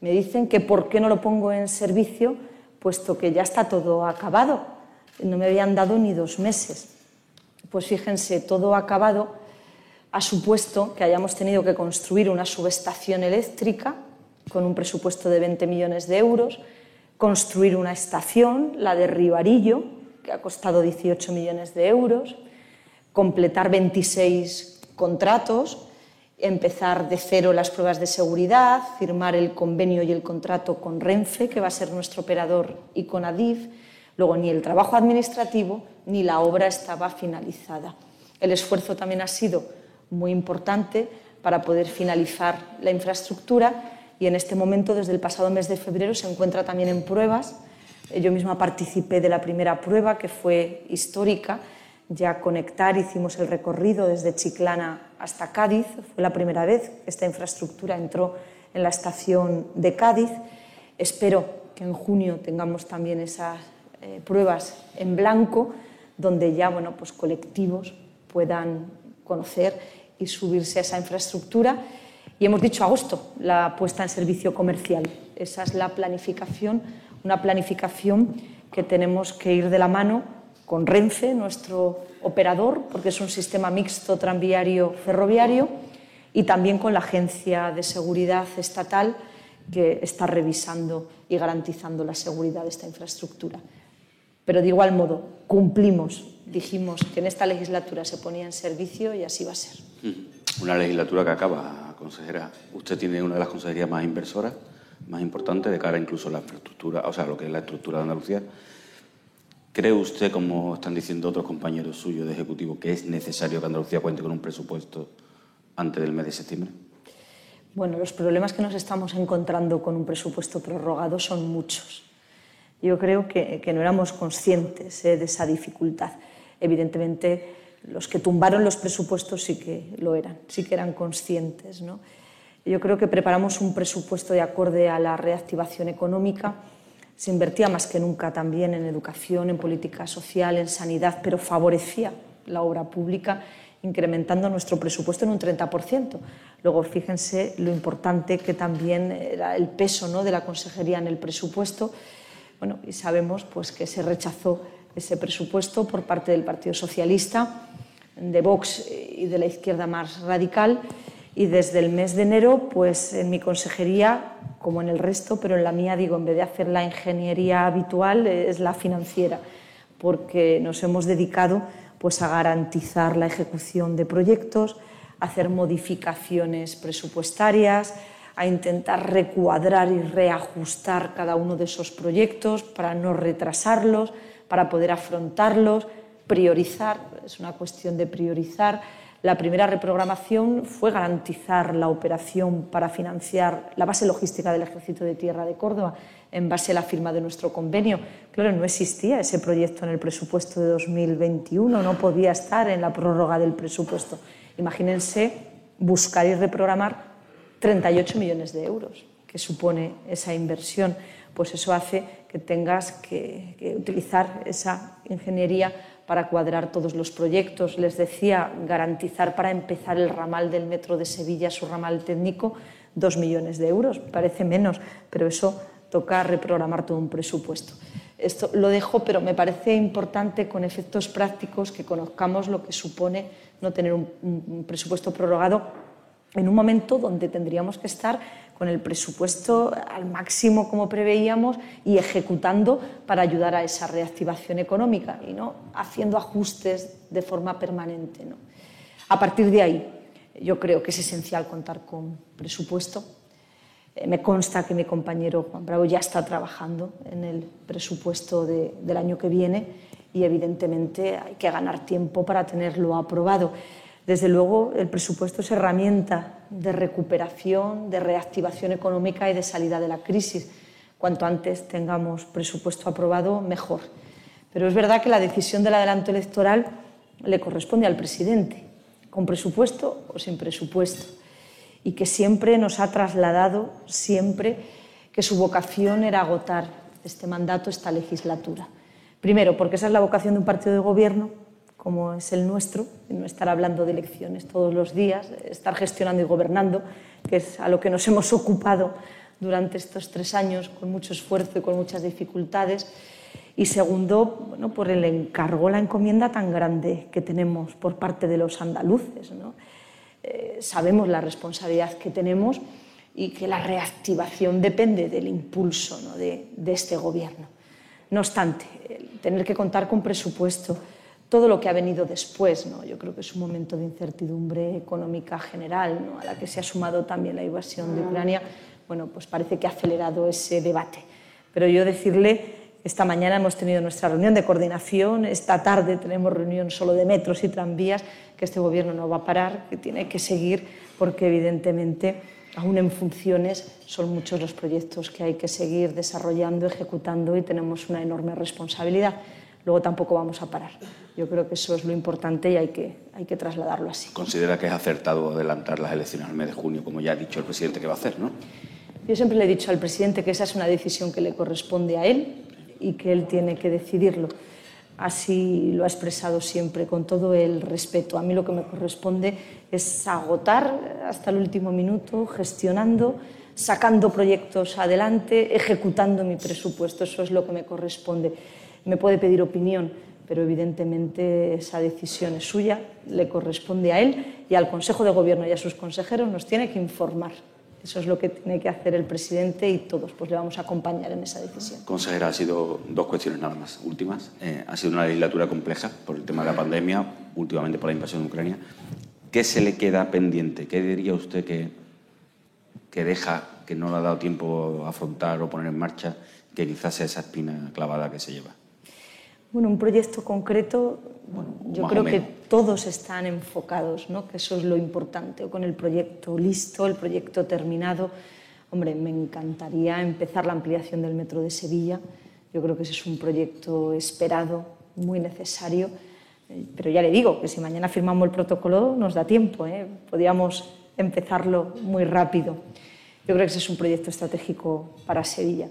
me dicen que por qué no lo pongo en servicio, puesto que ya está todo acabado no me habían dado ni dos meses. Pues fíjense, todo acabado ha supuesto que hayamos tenido que construir una subestación eléctrica con un presupuesto de 20 millones de euros, construir una estación, la de Ribarillo, que ha costado 18 millones de euros, completar 26 contratos, empezar de cero las pruebas de seguridad, firmar el convenio y el contrato con Renfe, que va a ser nuestro operador, y con Adif, Luego, ni el trabajo administrativo ni la obra estaba finalizada. El esfuerzo también ha sido muy importante para poder finalizar la infraestructura y en este momento, desde el pasado mes de febrero, se encuentra también en pruebas Yo misma participé de la primera prueba, que fue histórica, ya conectar, hicimos el recorrido desde Chiclana hasta Cádiz, fue la primera vez que esta infraestructura entró en la estación de Cádiz. Espero que en junio tengamos también esas eh, pruebas en blanco, donde ya bueno, pues colectivos puedan conocer y subirse a esa infraestructura. Y hemos dicho agosto, la puesta en servicio comercial. Esa es la planificación, una planificación que tenemos que ir de la mano con Renfe, nuestro operador, porque es un sistema mixto tranviario ferroviario, y también con la Agencia de Seguridad Estatal, que está revisando y garantizando la seguridad de esta infraestructura. Pero de igual modo, cumplimos. Dijimos que en esta legislatura se ponía en servicio y así va a ser. Una legislatura que acaba, consejera. Usted tiene una de las consejerías más inversoras, más importantes, de cara incluso a la infraestructura, o sea, lo que es la estructura de Andalucía. ¿Cree usted, como están diciendo otros compañeros suyos de Ejecutivo, que es necesario que Andalucía cuente con un presupuesto antes del mes de septiembre? Bueno, los problemas que nos estamos encontrando con un presupuesto prorrogado son muchos. Yo creo que, que no éramos conscientes eh, de esa dificultad. Evidentemente, los que tumbaron los presupuestos sí que lo eran, sí que eran conscientes. ¿no? Yo creo que preparamos un presupuesto de acorde a la reactivación económica. Se invertía más que nunca también en educación, en política social, en sanidad, pero favorecía la obra pública incrementando nuestro presupuesto en un 30%. Luego, fíjense lo importante que también era el peso ¿no? de la consejería en el presupuesto. Bueno, y sabemos pues, que se rechazó ese presupuesto por parte del Partido Socialista, de Vox y de la izquierda más radical. Y desde el mes de enero, pues en mi consejería, como en el resto, pero en la mía, digo, en vez de hacer la ingeniería habitual, es la financiera, porque nos hemos dedicado pues, a garantizar la ejecución de proyectos, a hacer modificaciones presupuestarias, a intentar recuadrar y reajustar cada uno de esos proyectos para no retrasarlos, para poder afrontarlos, priorizar, es una cuestión de priorizar. La primera reprogramación fue garantizar la operación para financiar la base logística del Ejército de Tierra de Córdoba en base a la firma de nuestro convenio. Claro, no existía ese proyecto en el presupuesto de 2021, no podía estar en la prórroga del presupuesto. Imagínense buscar y reprogramar 38 millones de euros que supone esa inversión. Pues eso hace que tengas que, utilizar esa ingeniería para cuadrar todos los proyectos. Les decía, garantizar para empezar el ramal del metro de Sevilla, su ramal técnico, dos millones de euros. Parece menos, pero eso toca reprogramar todo un presupuesto. Esto lo dejo, pero me parece importante con efectos prácticos que conozcamos lo que supone no tener un presupuesto prorrogado en un momento donde tendríamos que estar con el presupuesto al máximo como preveíamos y ejecutando para ayudar a esa reactivación económica y no haciendo ajustes de forma permanente. ¿no? A partir de ahí, yo creo que es esencial contar con presupuesto eh, me consta que mi compañero Juan Bravo ya está trabajando en el presupuesto de, del año que viene y evidentemente hay que ganar tiempo para tenerlo aprobado. Desde luego, el presupuesto es herramienta de recuperación, de reactivación económica y de salida de la crisis. Cuanto antes tengamos presupuesto aprobado, mejor. Pero es verdad que la decisión del adelanto electoral le corresponde al presidente, con presupuesto o sin presupuesto y que siempre nos ha trasladado, siempre, que su vocación era agotar este mandato, esta legislatura. Primero, porque esa es la vocación de un partido de gobierno, como es el nuestro, no estar hablando de elecciones todos los días, estar gestionando y gobernando, que es a lo que nos hemos ocupado durante estos tres años con mucho esfuerzo y con muchas dificultades. Y segundo, bueno, por el encargo, la encomienda tan grande que tenemos por parte de los andaluces. ¿no? Eh, sabemos la responsabilidad que tenemos y que la reactivación depende del impulso ¿no? de, de, este gobierno. No obstante, tener que contar con presupuesto, todo lo que ha venido después, ¿no? yo creo que es un momento de incertidumbre económica general, ¿no? a la que se ha sumado también la invasión de Ucrania, bueno, pues parece que ha acelerado ese debate. Pero yo decirle Esta mañana hemos tenido nuestra reunión de coordinación, esta tarde tenemos reunión solo de metros y tranvías, que este Gobierno no va a parar, que tiene que seguir, porque evidentemente, aún en funciones, son muchos los proyectos que hay que seguir desarrollando, ejecutando y tenemos una enorme responsabilidad. Luego tampoco vamos a parar. Yo creo que eso es lo importante y hay que, hay que trasladarlo así. ¿Considera que es acertado adelantar las elecciones al mes de junio, como ya ha dicho el presidente que va a hacer, no? Yo siempre le he dicho al presidente que esa es una decisión que le corresponde a él y que él tiene que decidirlo. Así lo ha expresado siempre, con todo el respeto. A mí lo que me corresponde es agotar hasta el último minuto, gestionando, sacando proyectos adelante, ejecutando mi presupuesto. Eso es lo que me corresponde. Me puede pedir opinión, pero evidentemente esa decisión es suya, le corresponde a él y al Consejo de Gobierno y a sus consejeros nos tiene que informar. Eso es lo que tiene que hacer el presidente y todos pues le vamos a acompañar en esa decisión. Consejera, ha sido dos cuestiones nada más últimas. Eh, ha sido una legislatura compleja por el tema de la pandemia, últimamente por la invasión de Ucrania. ¿Qué se le queda pendiente? ¿Qué diría usted que, que deja, que no le ha dado tiempo a afrontar o poner en marcha, que quizás sea esa espina clavada que se lleva? Bueno, un proyecto concreto, bueno, yo Más creo que todos están enfocados, ¿no? que eso es lo importante, o con el proyecto listo, el proyecto terminado. Hombre, me encantaría empezar la ampliación del metro de Sevilla. Yo creo que ese es un proyecto esperado, muy necesario. Eh, Pero ya le digo que si mañana firmamos el protocolo nos da tiempo, ¿eh? podríamos empezarlo muy rápido. Yo creo que ese es un proyecto estratégico para Sevilla.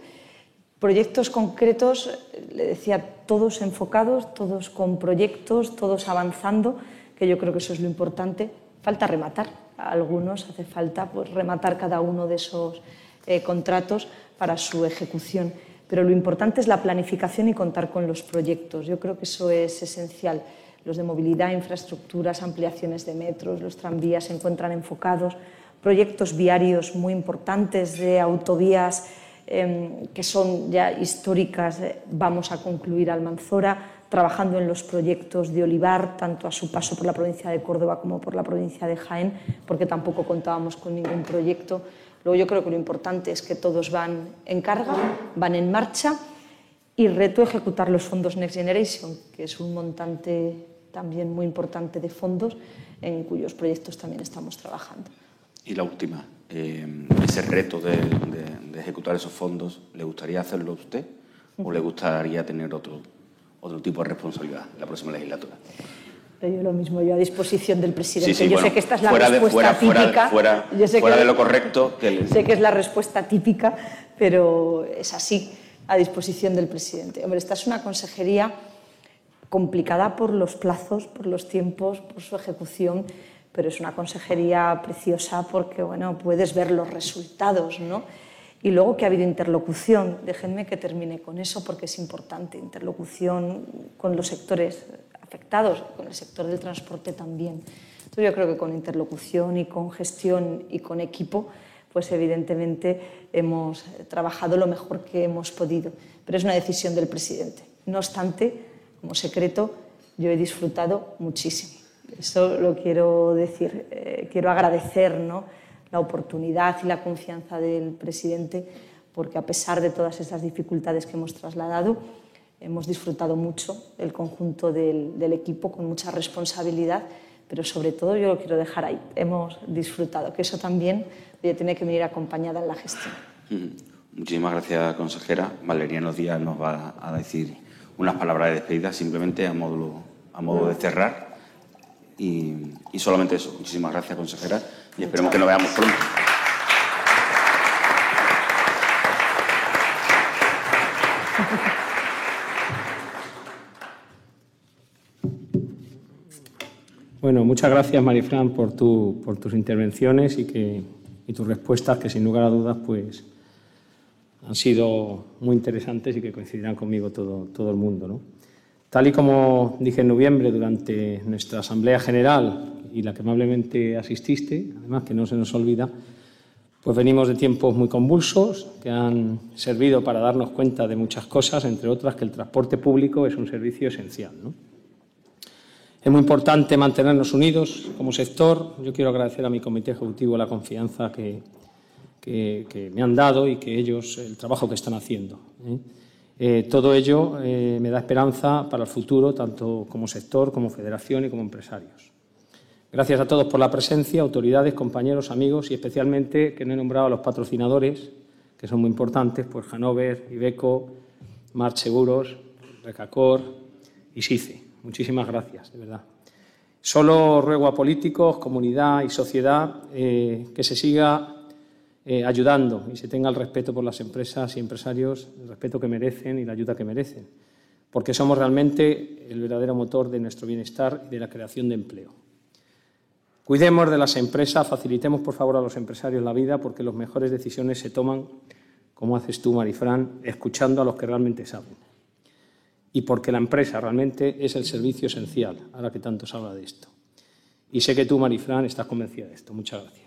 Proyectos concretos, le decía, todos enfocados, todos con proyectos, todos avanzando, que yo creo que eso es lo importante. Falta rematar. Algunos hace falta pues, rematar cada uno de esos eh, contratos para su ejecución. Pero lo importante es la planificación y contar con los proyectos. Yo creo que eso es esencial. Los de movilidad, infraestructuras, ampliaciones de metros, los tranvías se encuentran enfocados. Proyectos viarios muy importantes de autovías eh, que son ya históricas, eh, vamos a concluir Almanzora, trabajando en los proyectos de Olivar, tanto a su paso por la provincia de Córdoba como por la provincia de Jaén, porque tampoco contábamos con ningún proyecto. Luego yo creo que lo importante es que todos van en carga, van en marcha y reto ejecutar los fondos Next Generation, que es un montante también muy importante de fondos en cuyos proyectos también estamos trabajando. Y la última, eh, ese reto de, de- de ejecutar esos fondos, ¿le gustaría hacerlo a usted o le gustaría tener otro, otro tipo de responsabilidad en la próxima legislatura? Pero yo lo mismo, yo a disposición del presidente. Sí, sí, yo bueno, sé que esta es la fuera de- respuesta fuera- fuera- típica. fuera- yo sé fuera que, de lo correcto que Sé que es la respuesta típica, pero es así, a disposición del presidente. Hombre, esta es una consejería complicada por los plazos, por los tiempos, por su ejecución, pero es una consejería preciosa porque, bueno, puedes ver los resultados, ¿no? Y luego que ha habido interlocución, déjenme que termine con eso porque es importante, interlocución con los sectores afectados, con el sector del transporte también. Entonces yo creo que con interlocución y con gestión y con equipo, pues evidentemente hemos trabajado lo mejor que hemos podido, pero es una decisión del presidente. No obstante, como secreto, yo he disfrutado muchísimo. Eso lo quiero decir. Eh, quiero agradecer ¿no? la oportunidad y la confianza del presidente, porque a pesar de todas esas dificultades que hemos trasladado, hemos disfrutado mucho el conjunto del, del equipo con mucha responsabilidad, pero sobre todo yo lo quiero dejar ahí. Hemos disfrutado, que eso también tiene que venir acompañada en la gestión. Muchísimas gracias, consejera. Valeriano Díaz nos va a decir unas palabras de despedida, simplemente a modo, a modo de cerrar. Y, y solamente eso. Muchísimas gracias, consejera, y esperemos que nos veamos pronto. Bueno, muchas gracias, Marifran, por, tu, por tus intervenciones y, que, y tus respuestas, que sin lugar a dudas pues, han sido muy interesantes y que coincidirán conmigo todo, todo el mundo. ¿no? Tal y como dije en noviembre durante nuestra Asamblea General y la que amablemente asististe, además que no se nos olvida, pues venimos de tiempos muy convulsos que han servido para darnos cuenta de muchas cosas, entre otras que el transporte público es un servicio esencial. Es muy importante mantenernos unidos como sector. Yo quiero agradecer a mi comité ejecutivo la confianza que me han dado y que ellos, el trabajo que están haciendo. ¿eh? Eh, todo ello eh, me da esperanza para el futuro, tanto como sector, como federación y como empresarios. Gracias a todos por la presencia, autoridades, compañeros, amigos y especialmente que no he nombrado a los patrocinadores, que son muy importantes, pues Hanover, Ibeco, March Seguros, Recacor y SICE. Muchísimas gracias, de verdad. Solo ruego a políticos, comunidad y sociedad eh, que se siga eh, ayudando y se tenga el respeto por las empresas y empresarios, el respeto que merecen y la ayuda que merecen, porque somos realmente el verdadero motor de nuestro bienestar y de la creación de empleo. Cuidemos de las empresas, facilitemos por favor a los empresarios la vida, porque las mejores decisiones se toman, como haces tú, Marifran, escuchando a los que realmente saben. Y porque la empresa realmente es el servicio esencial, ahora que tanto se habla de esto. Y sé que tú, Marifran, estás convencida de esto. Muchas gracias.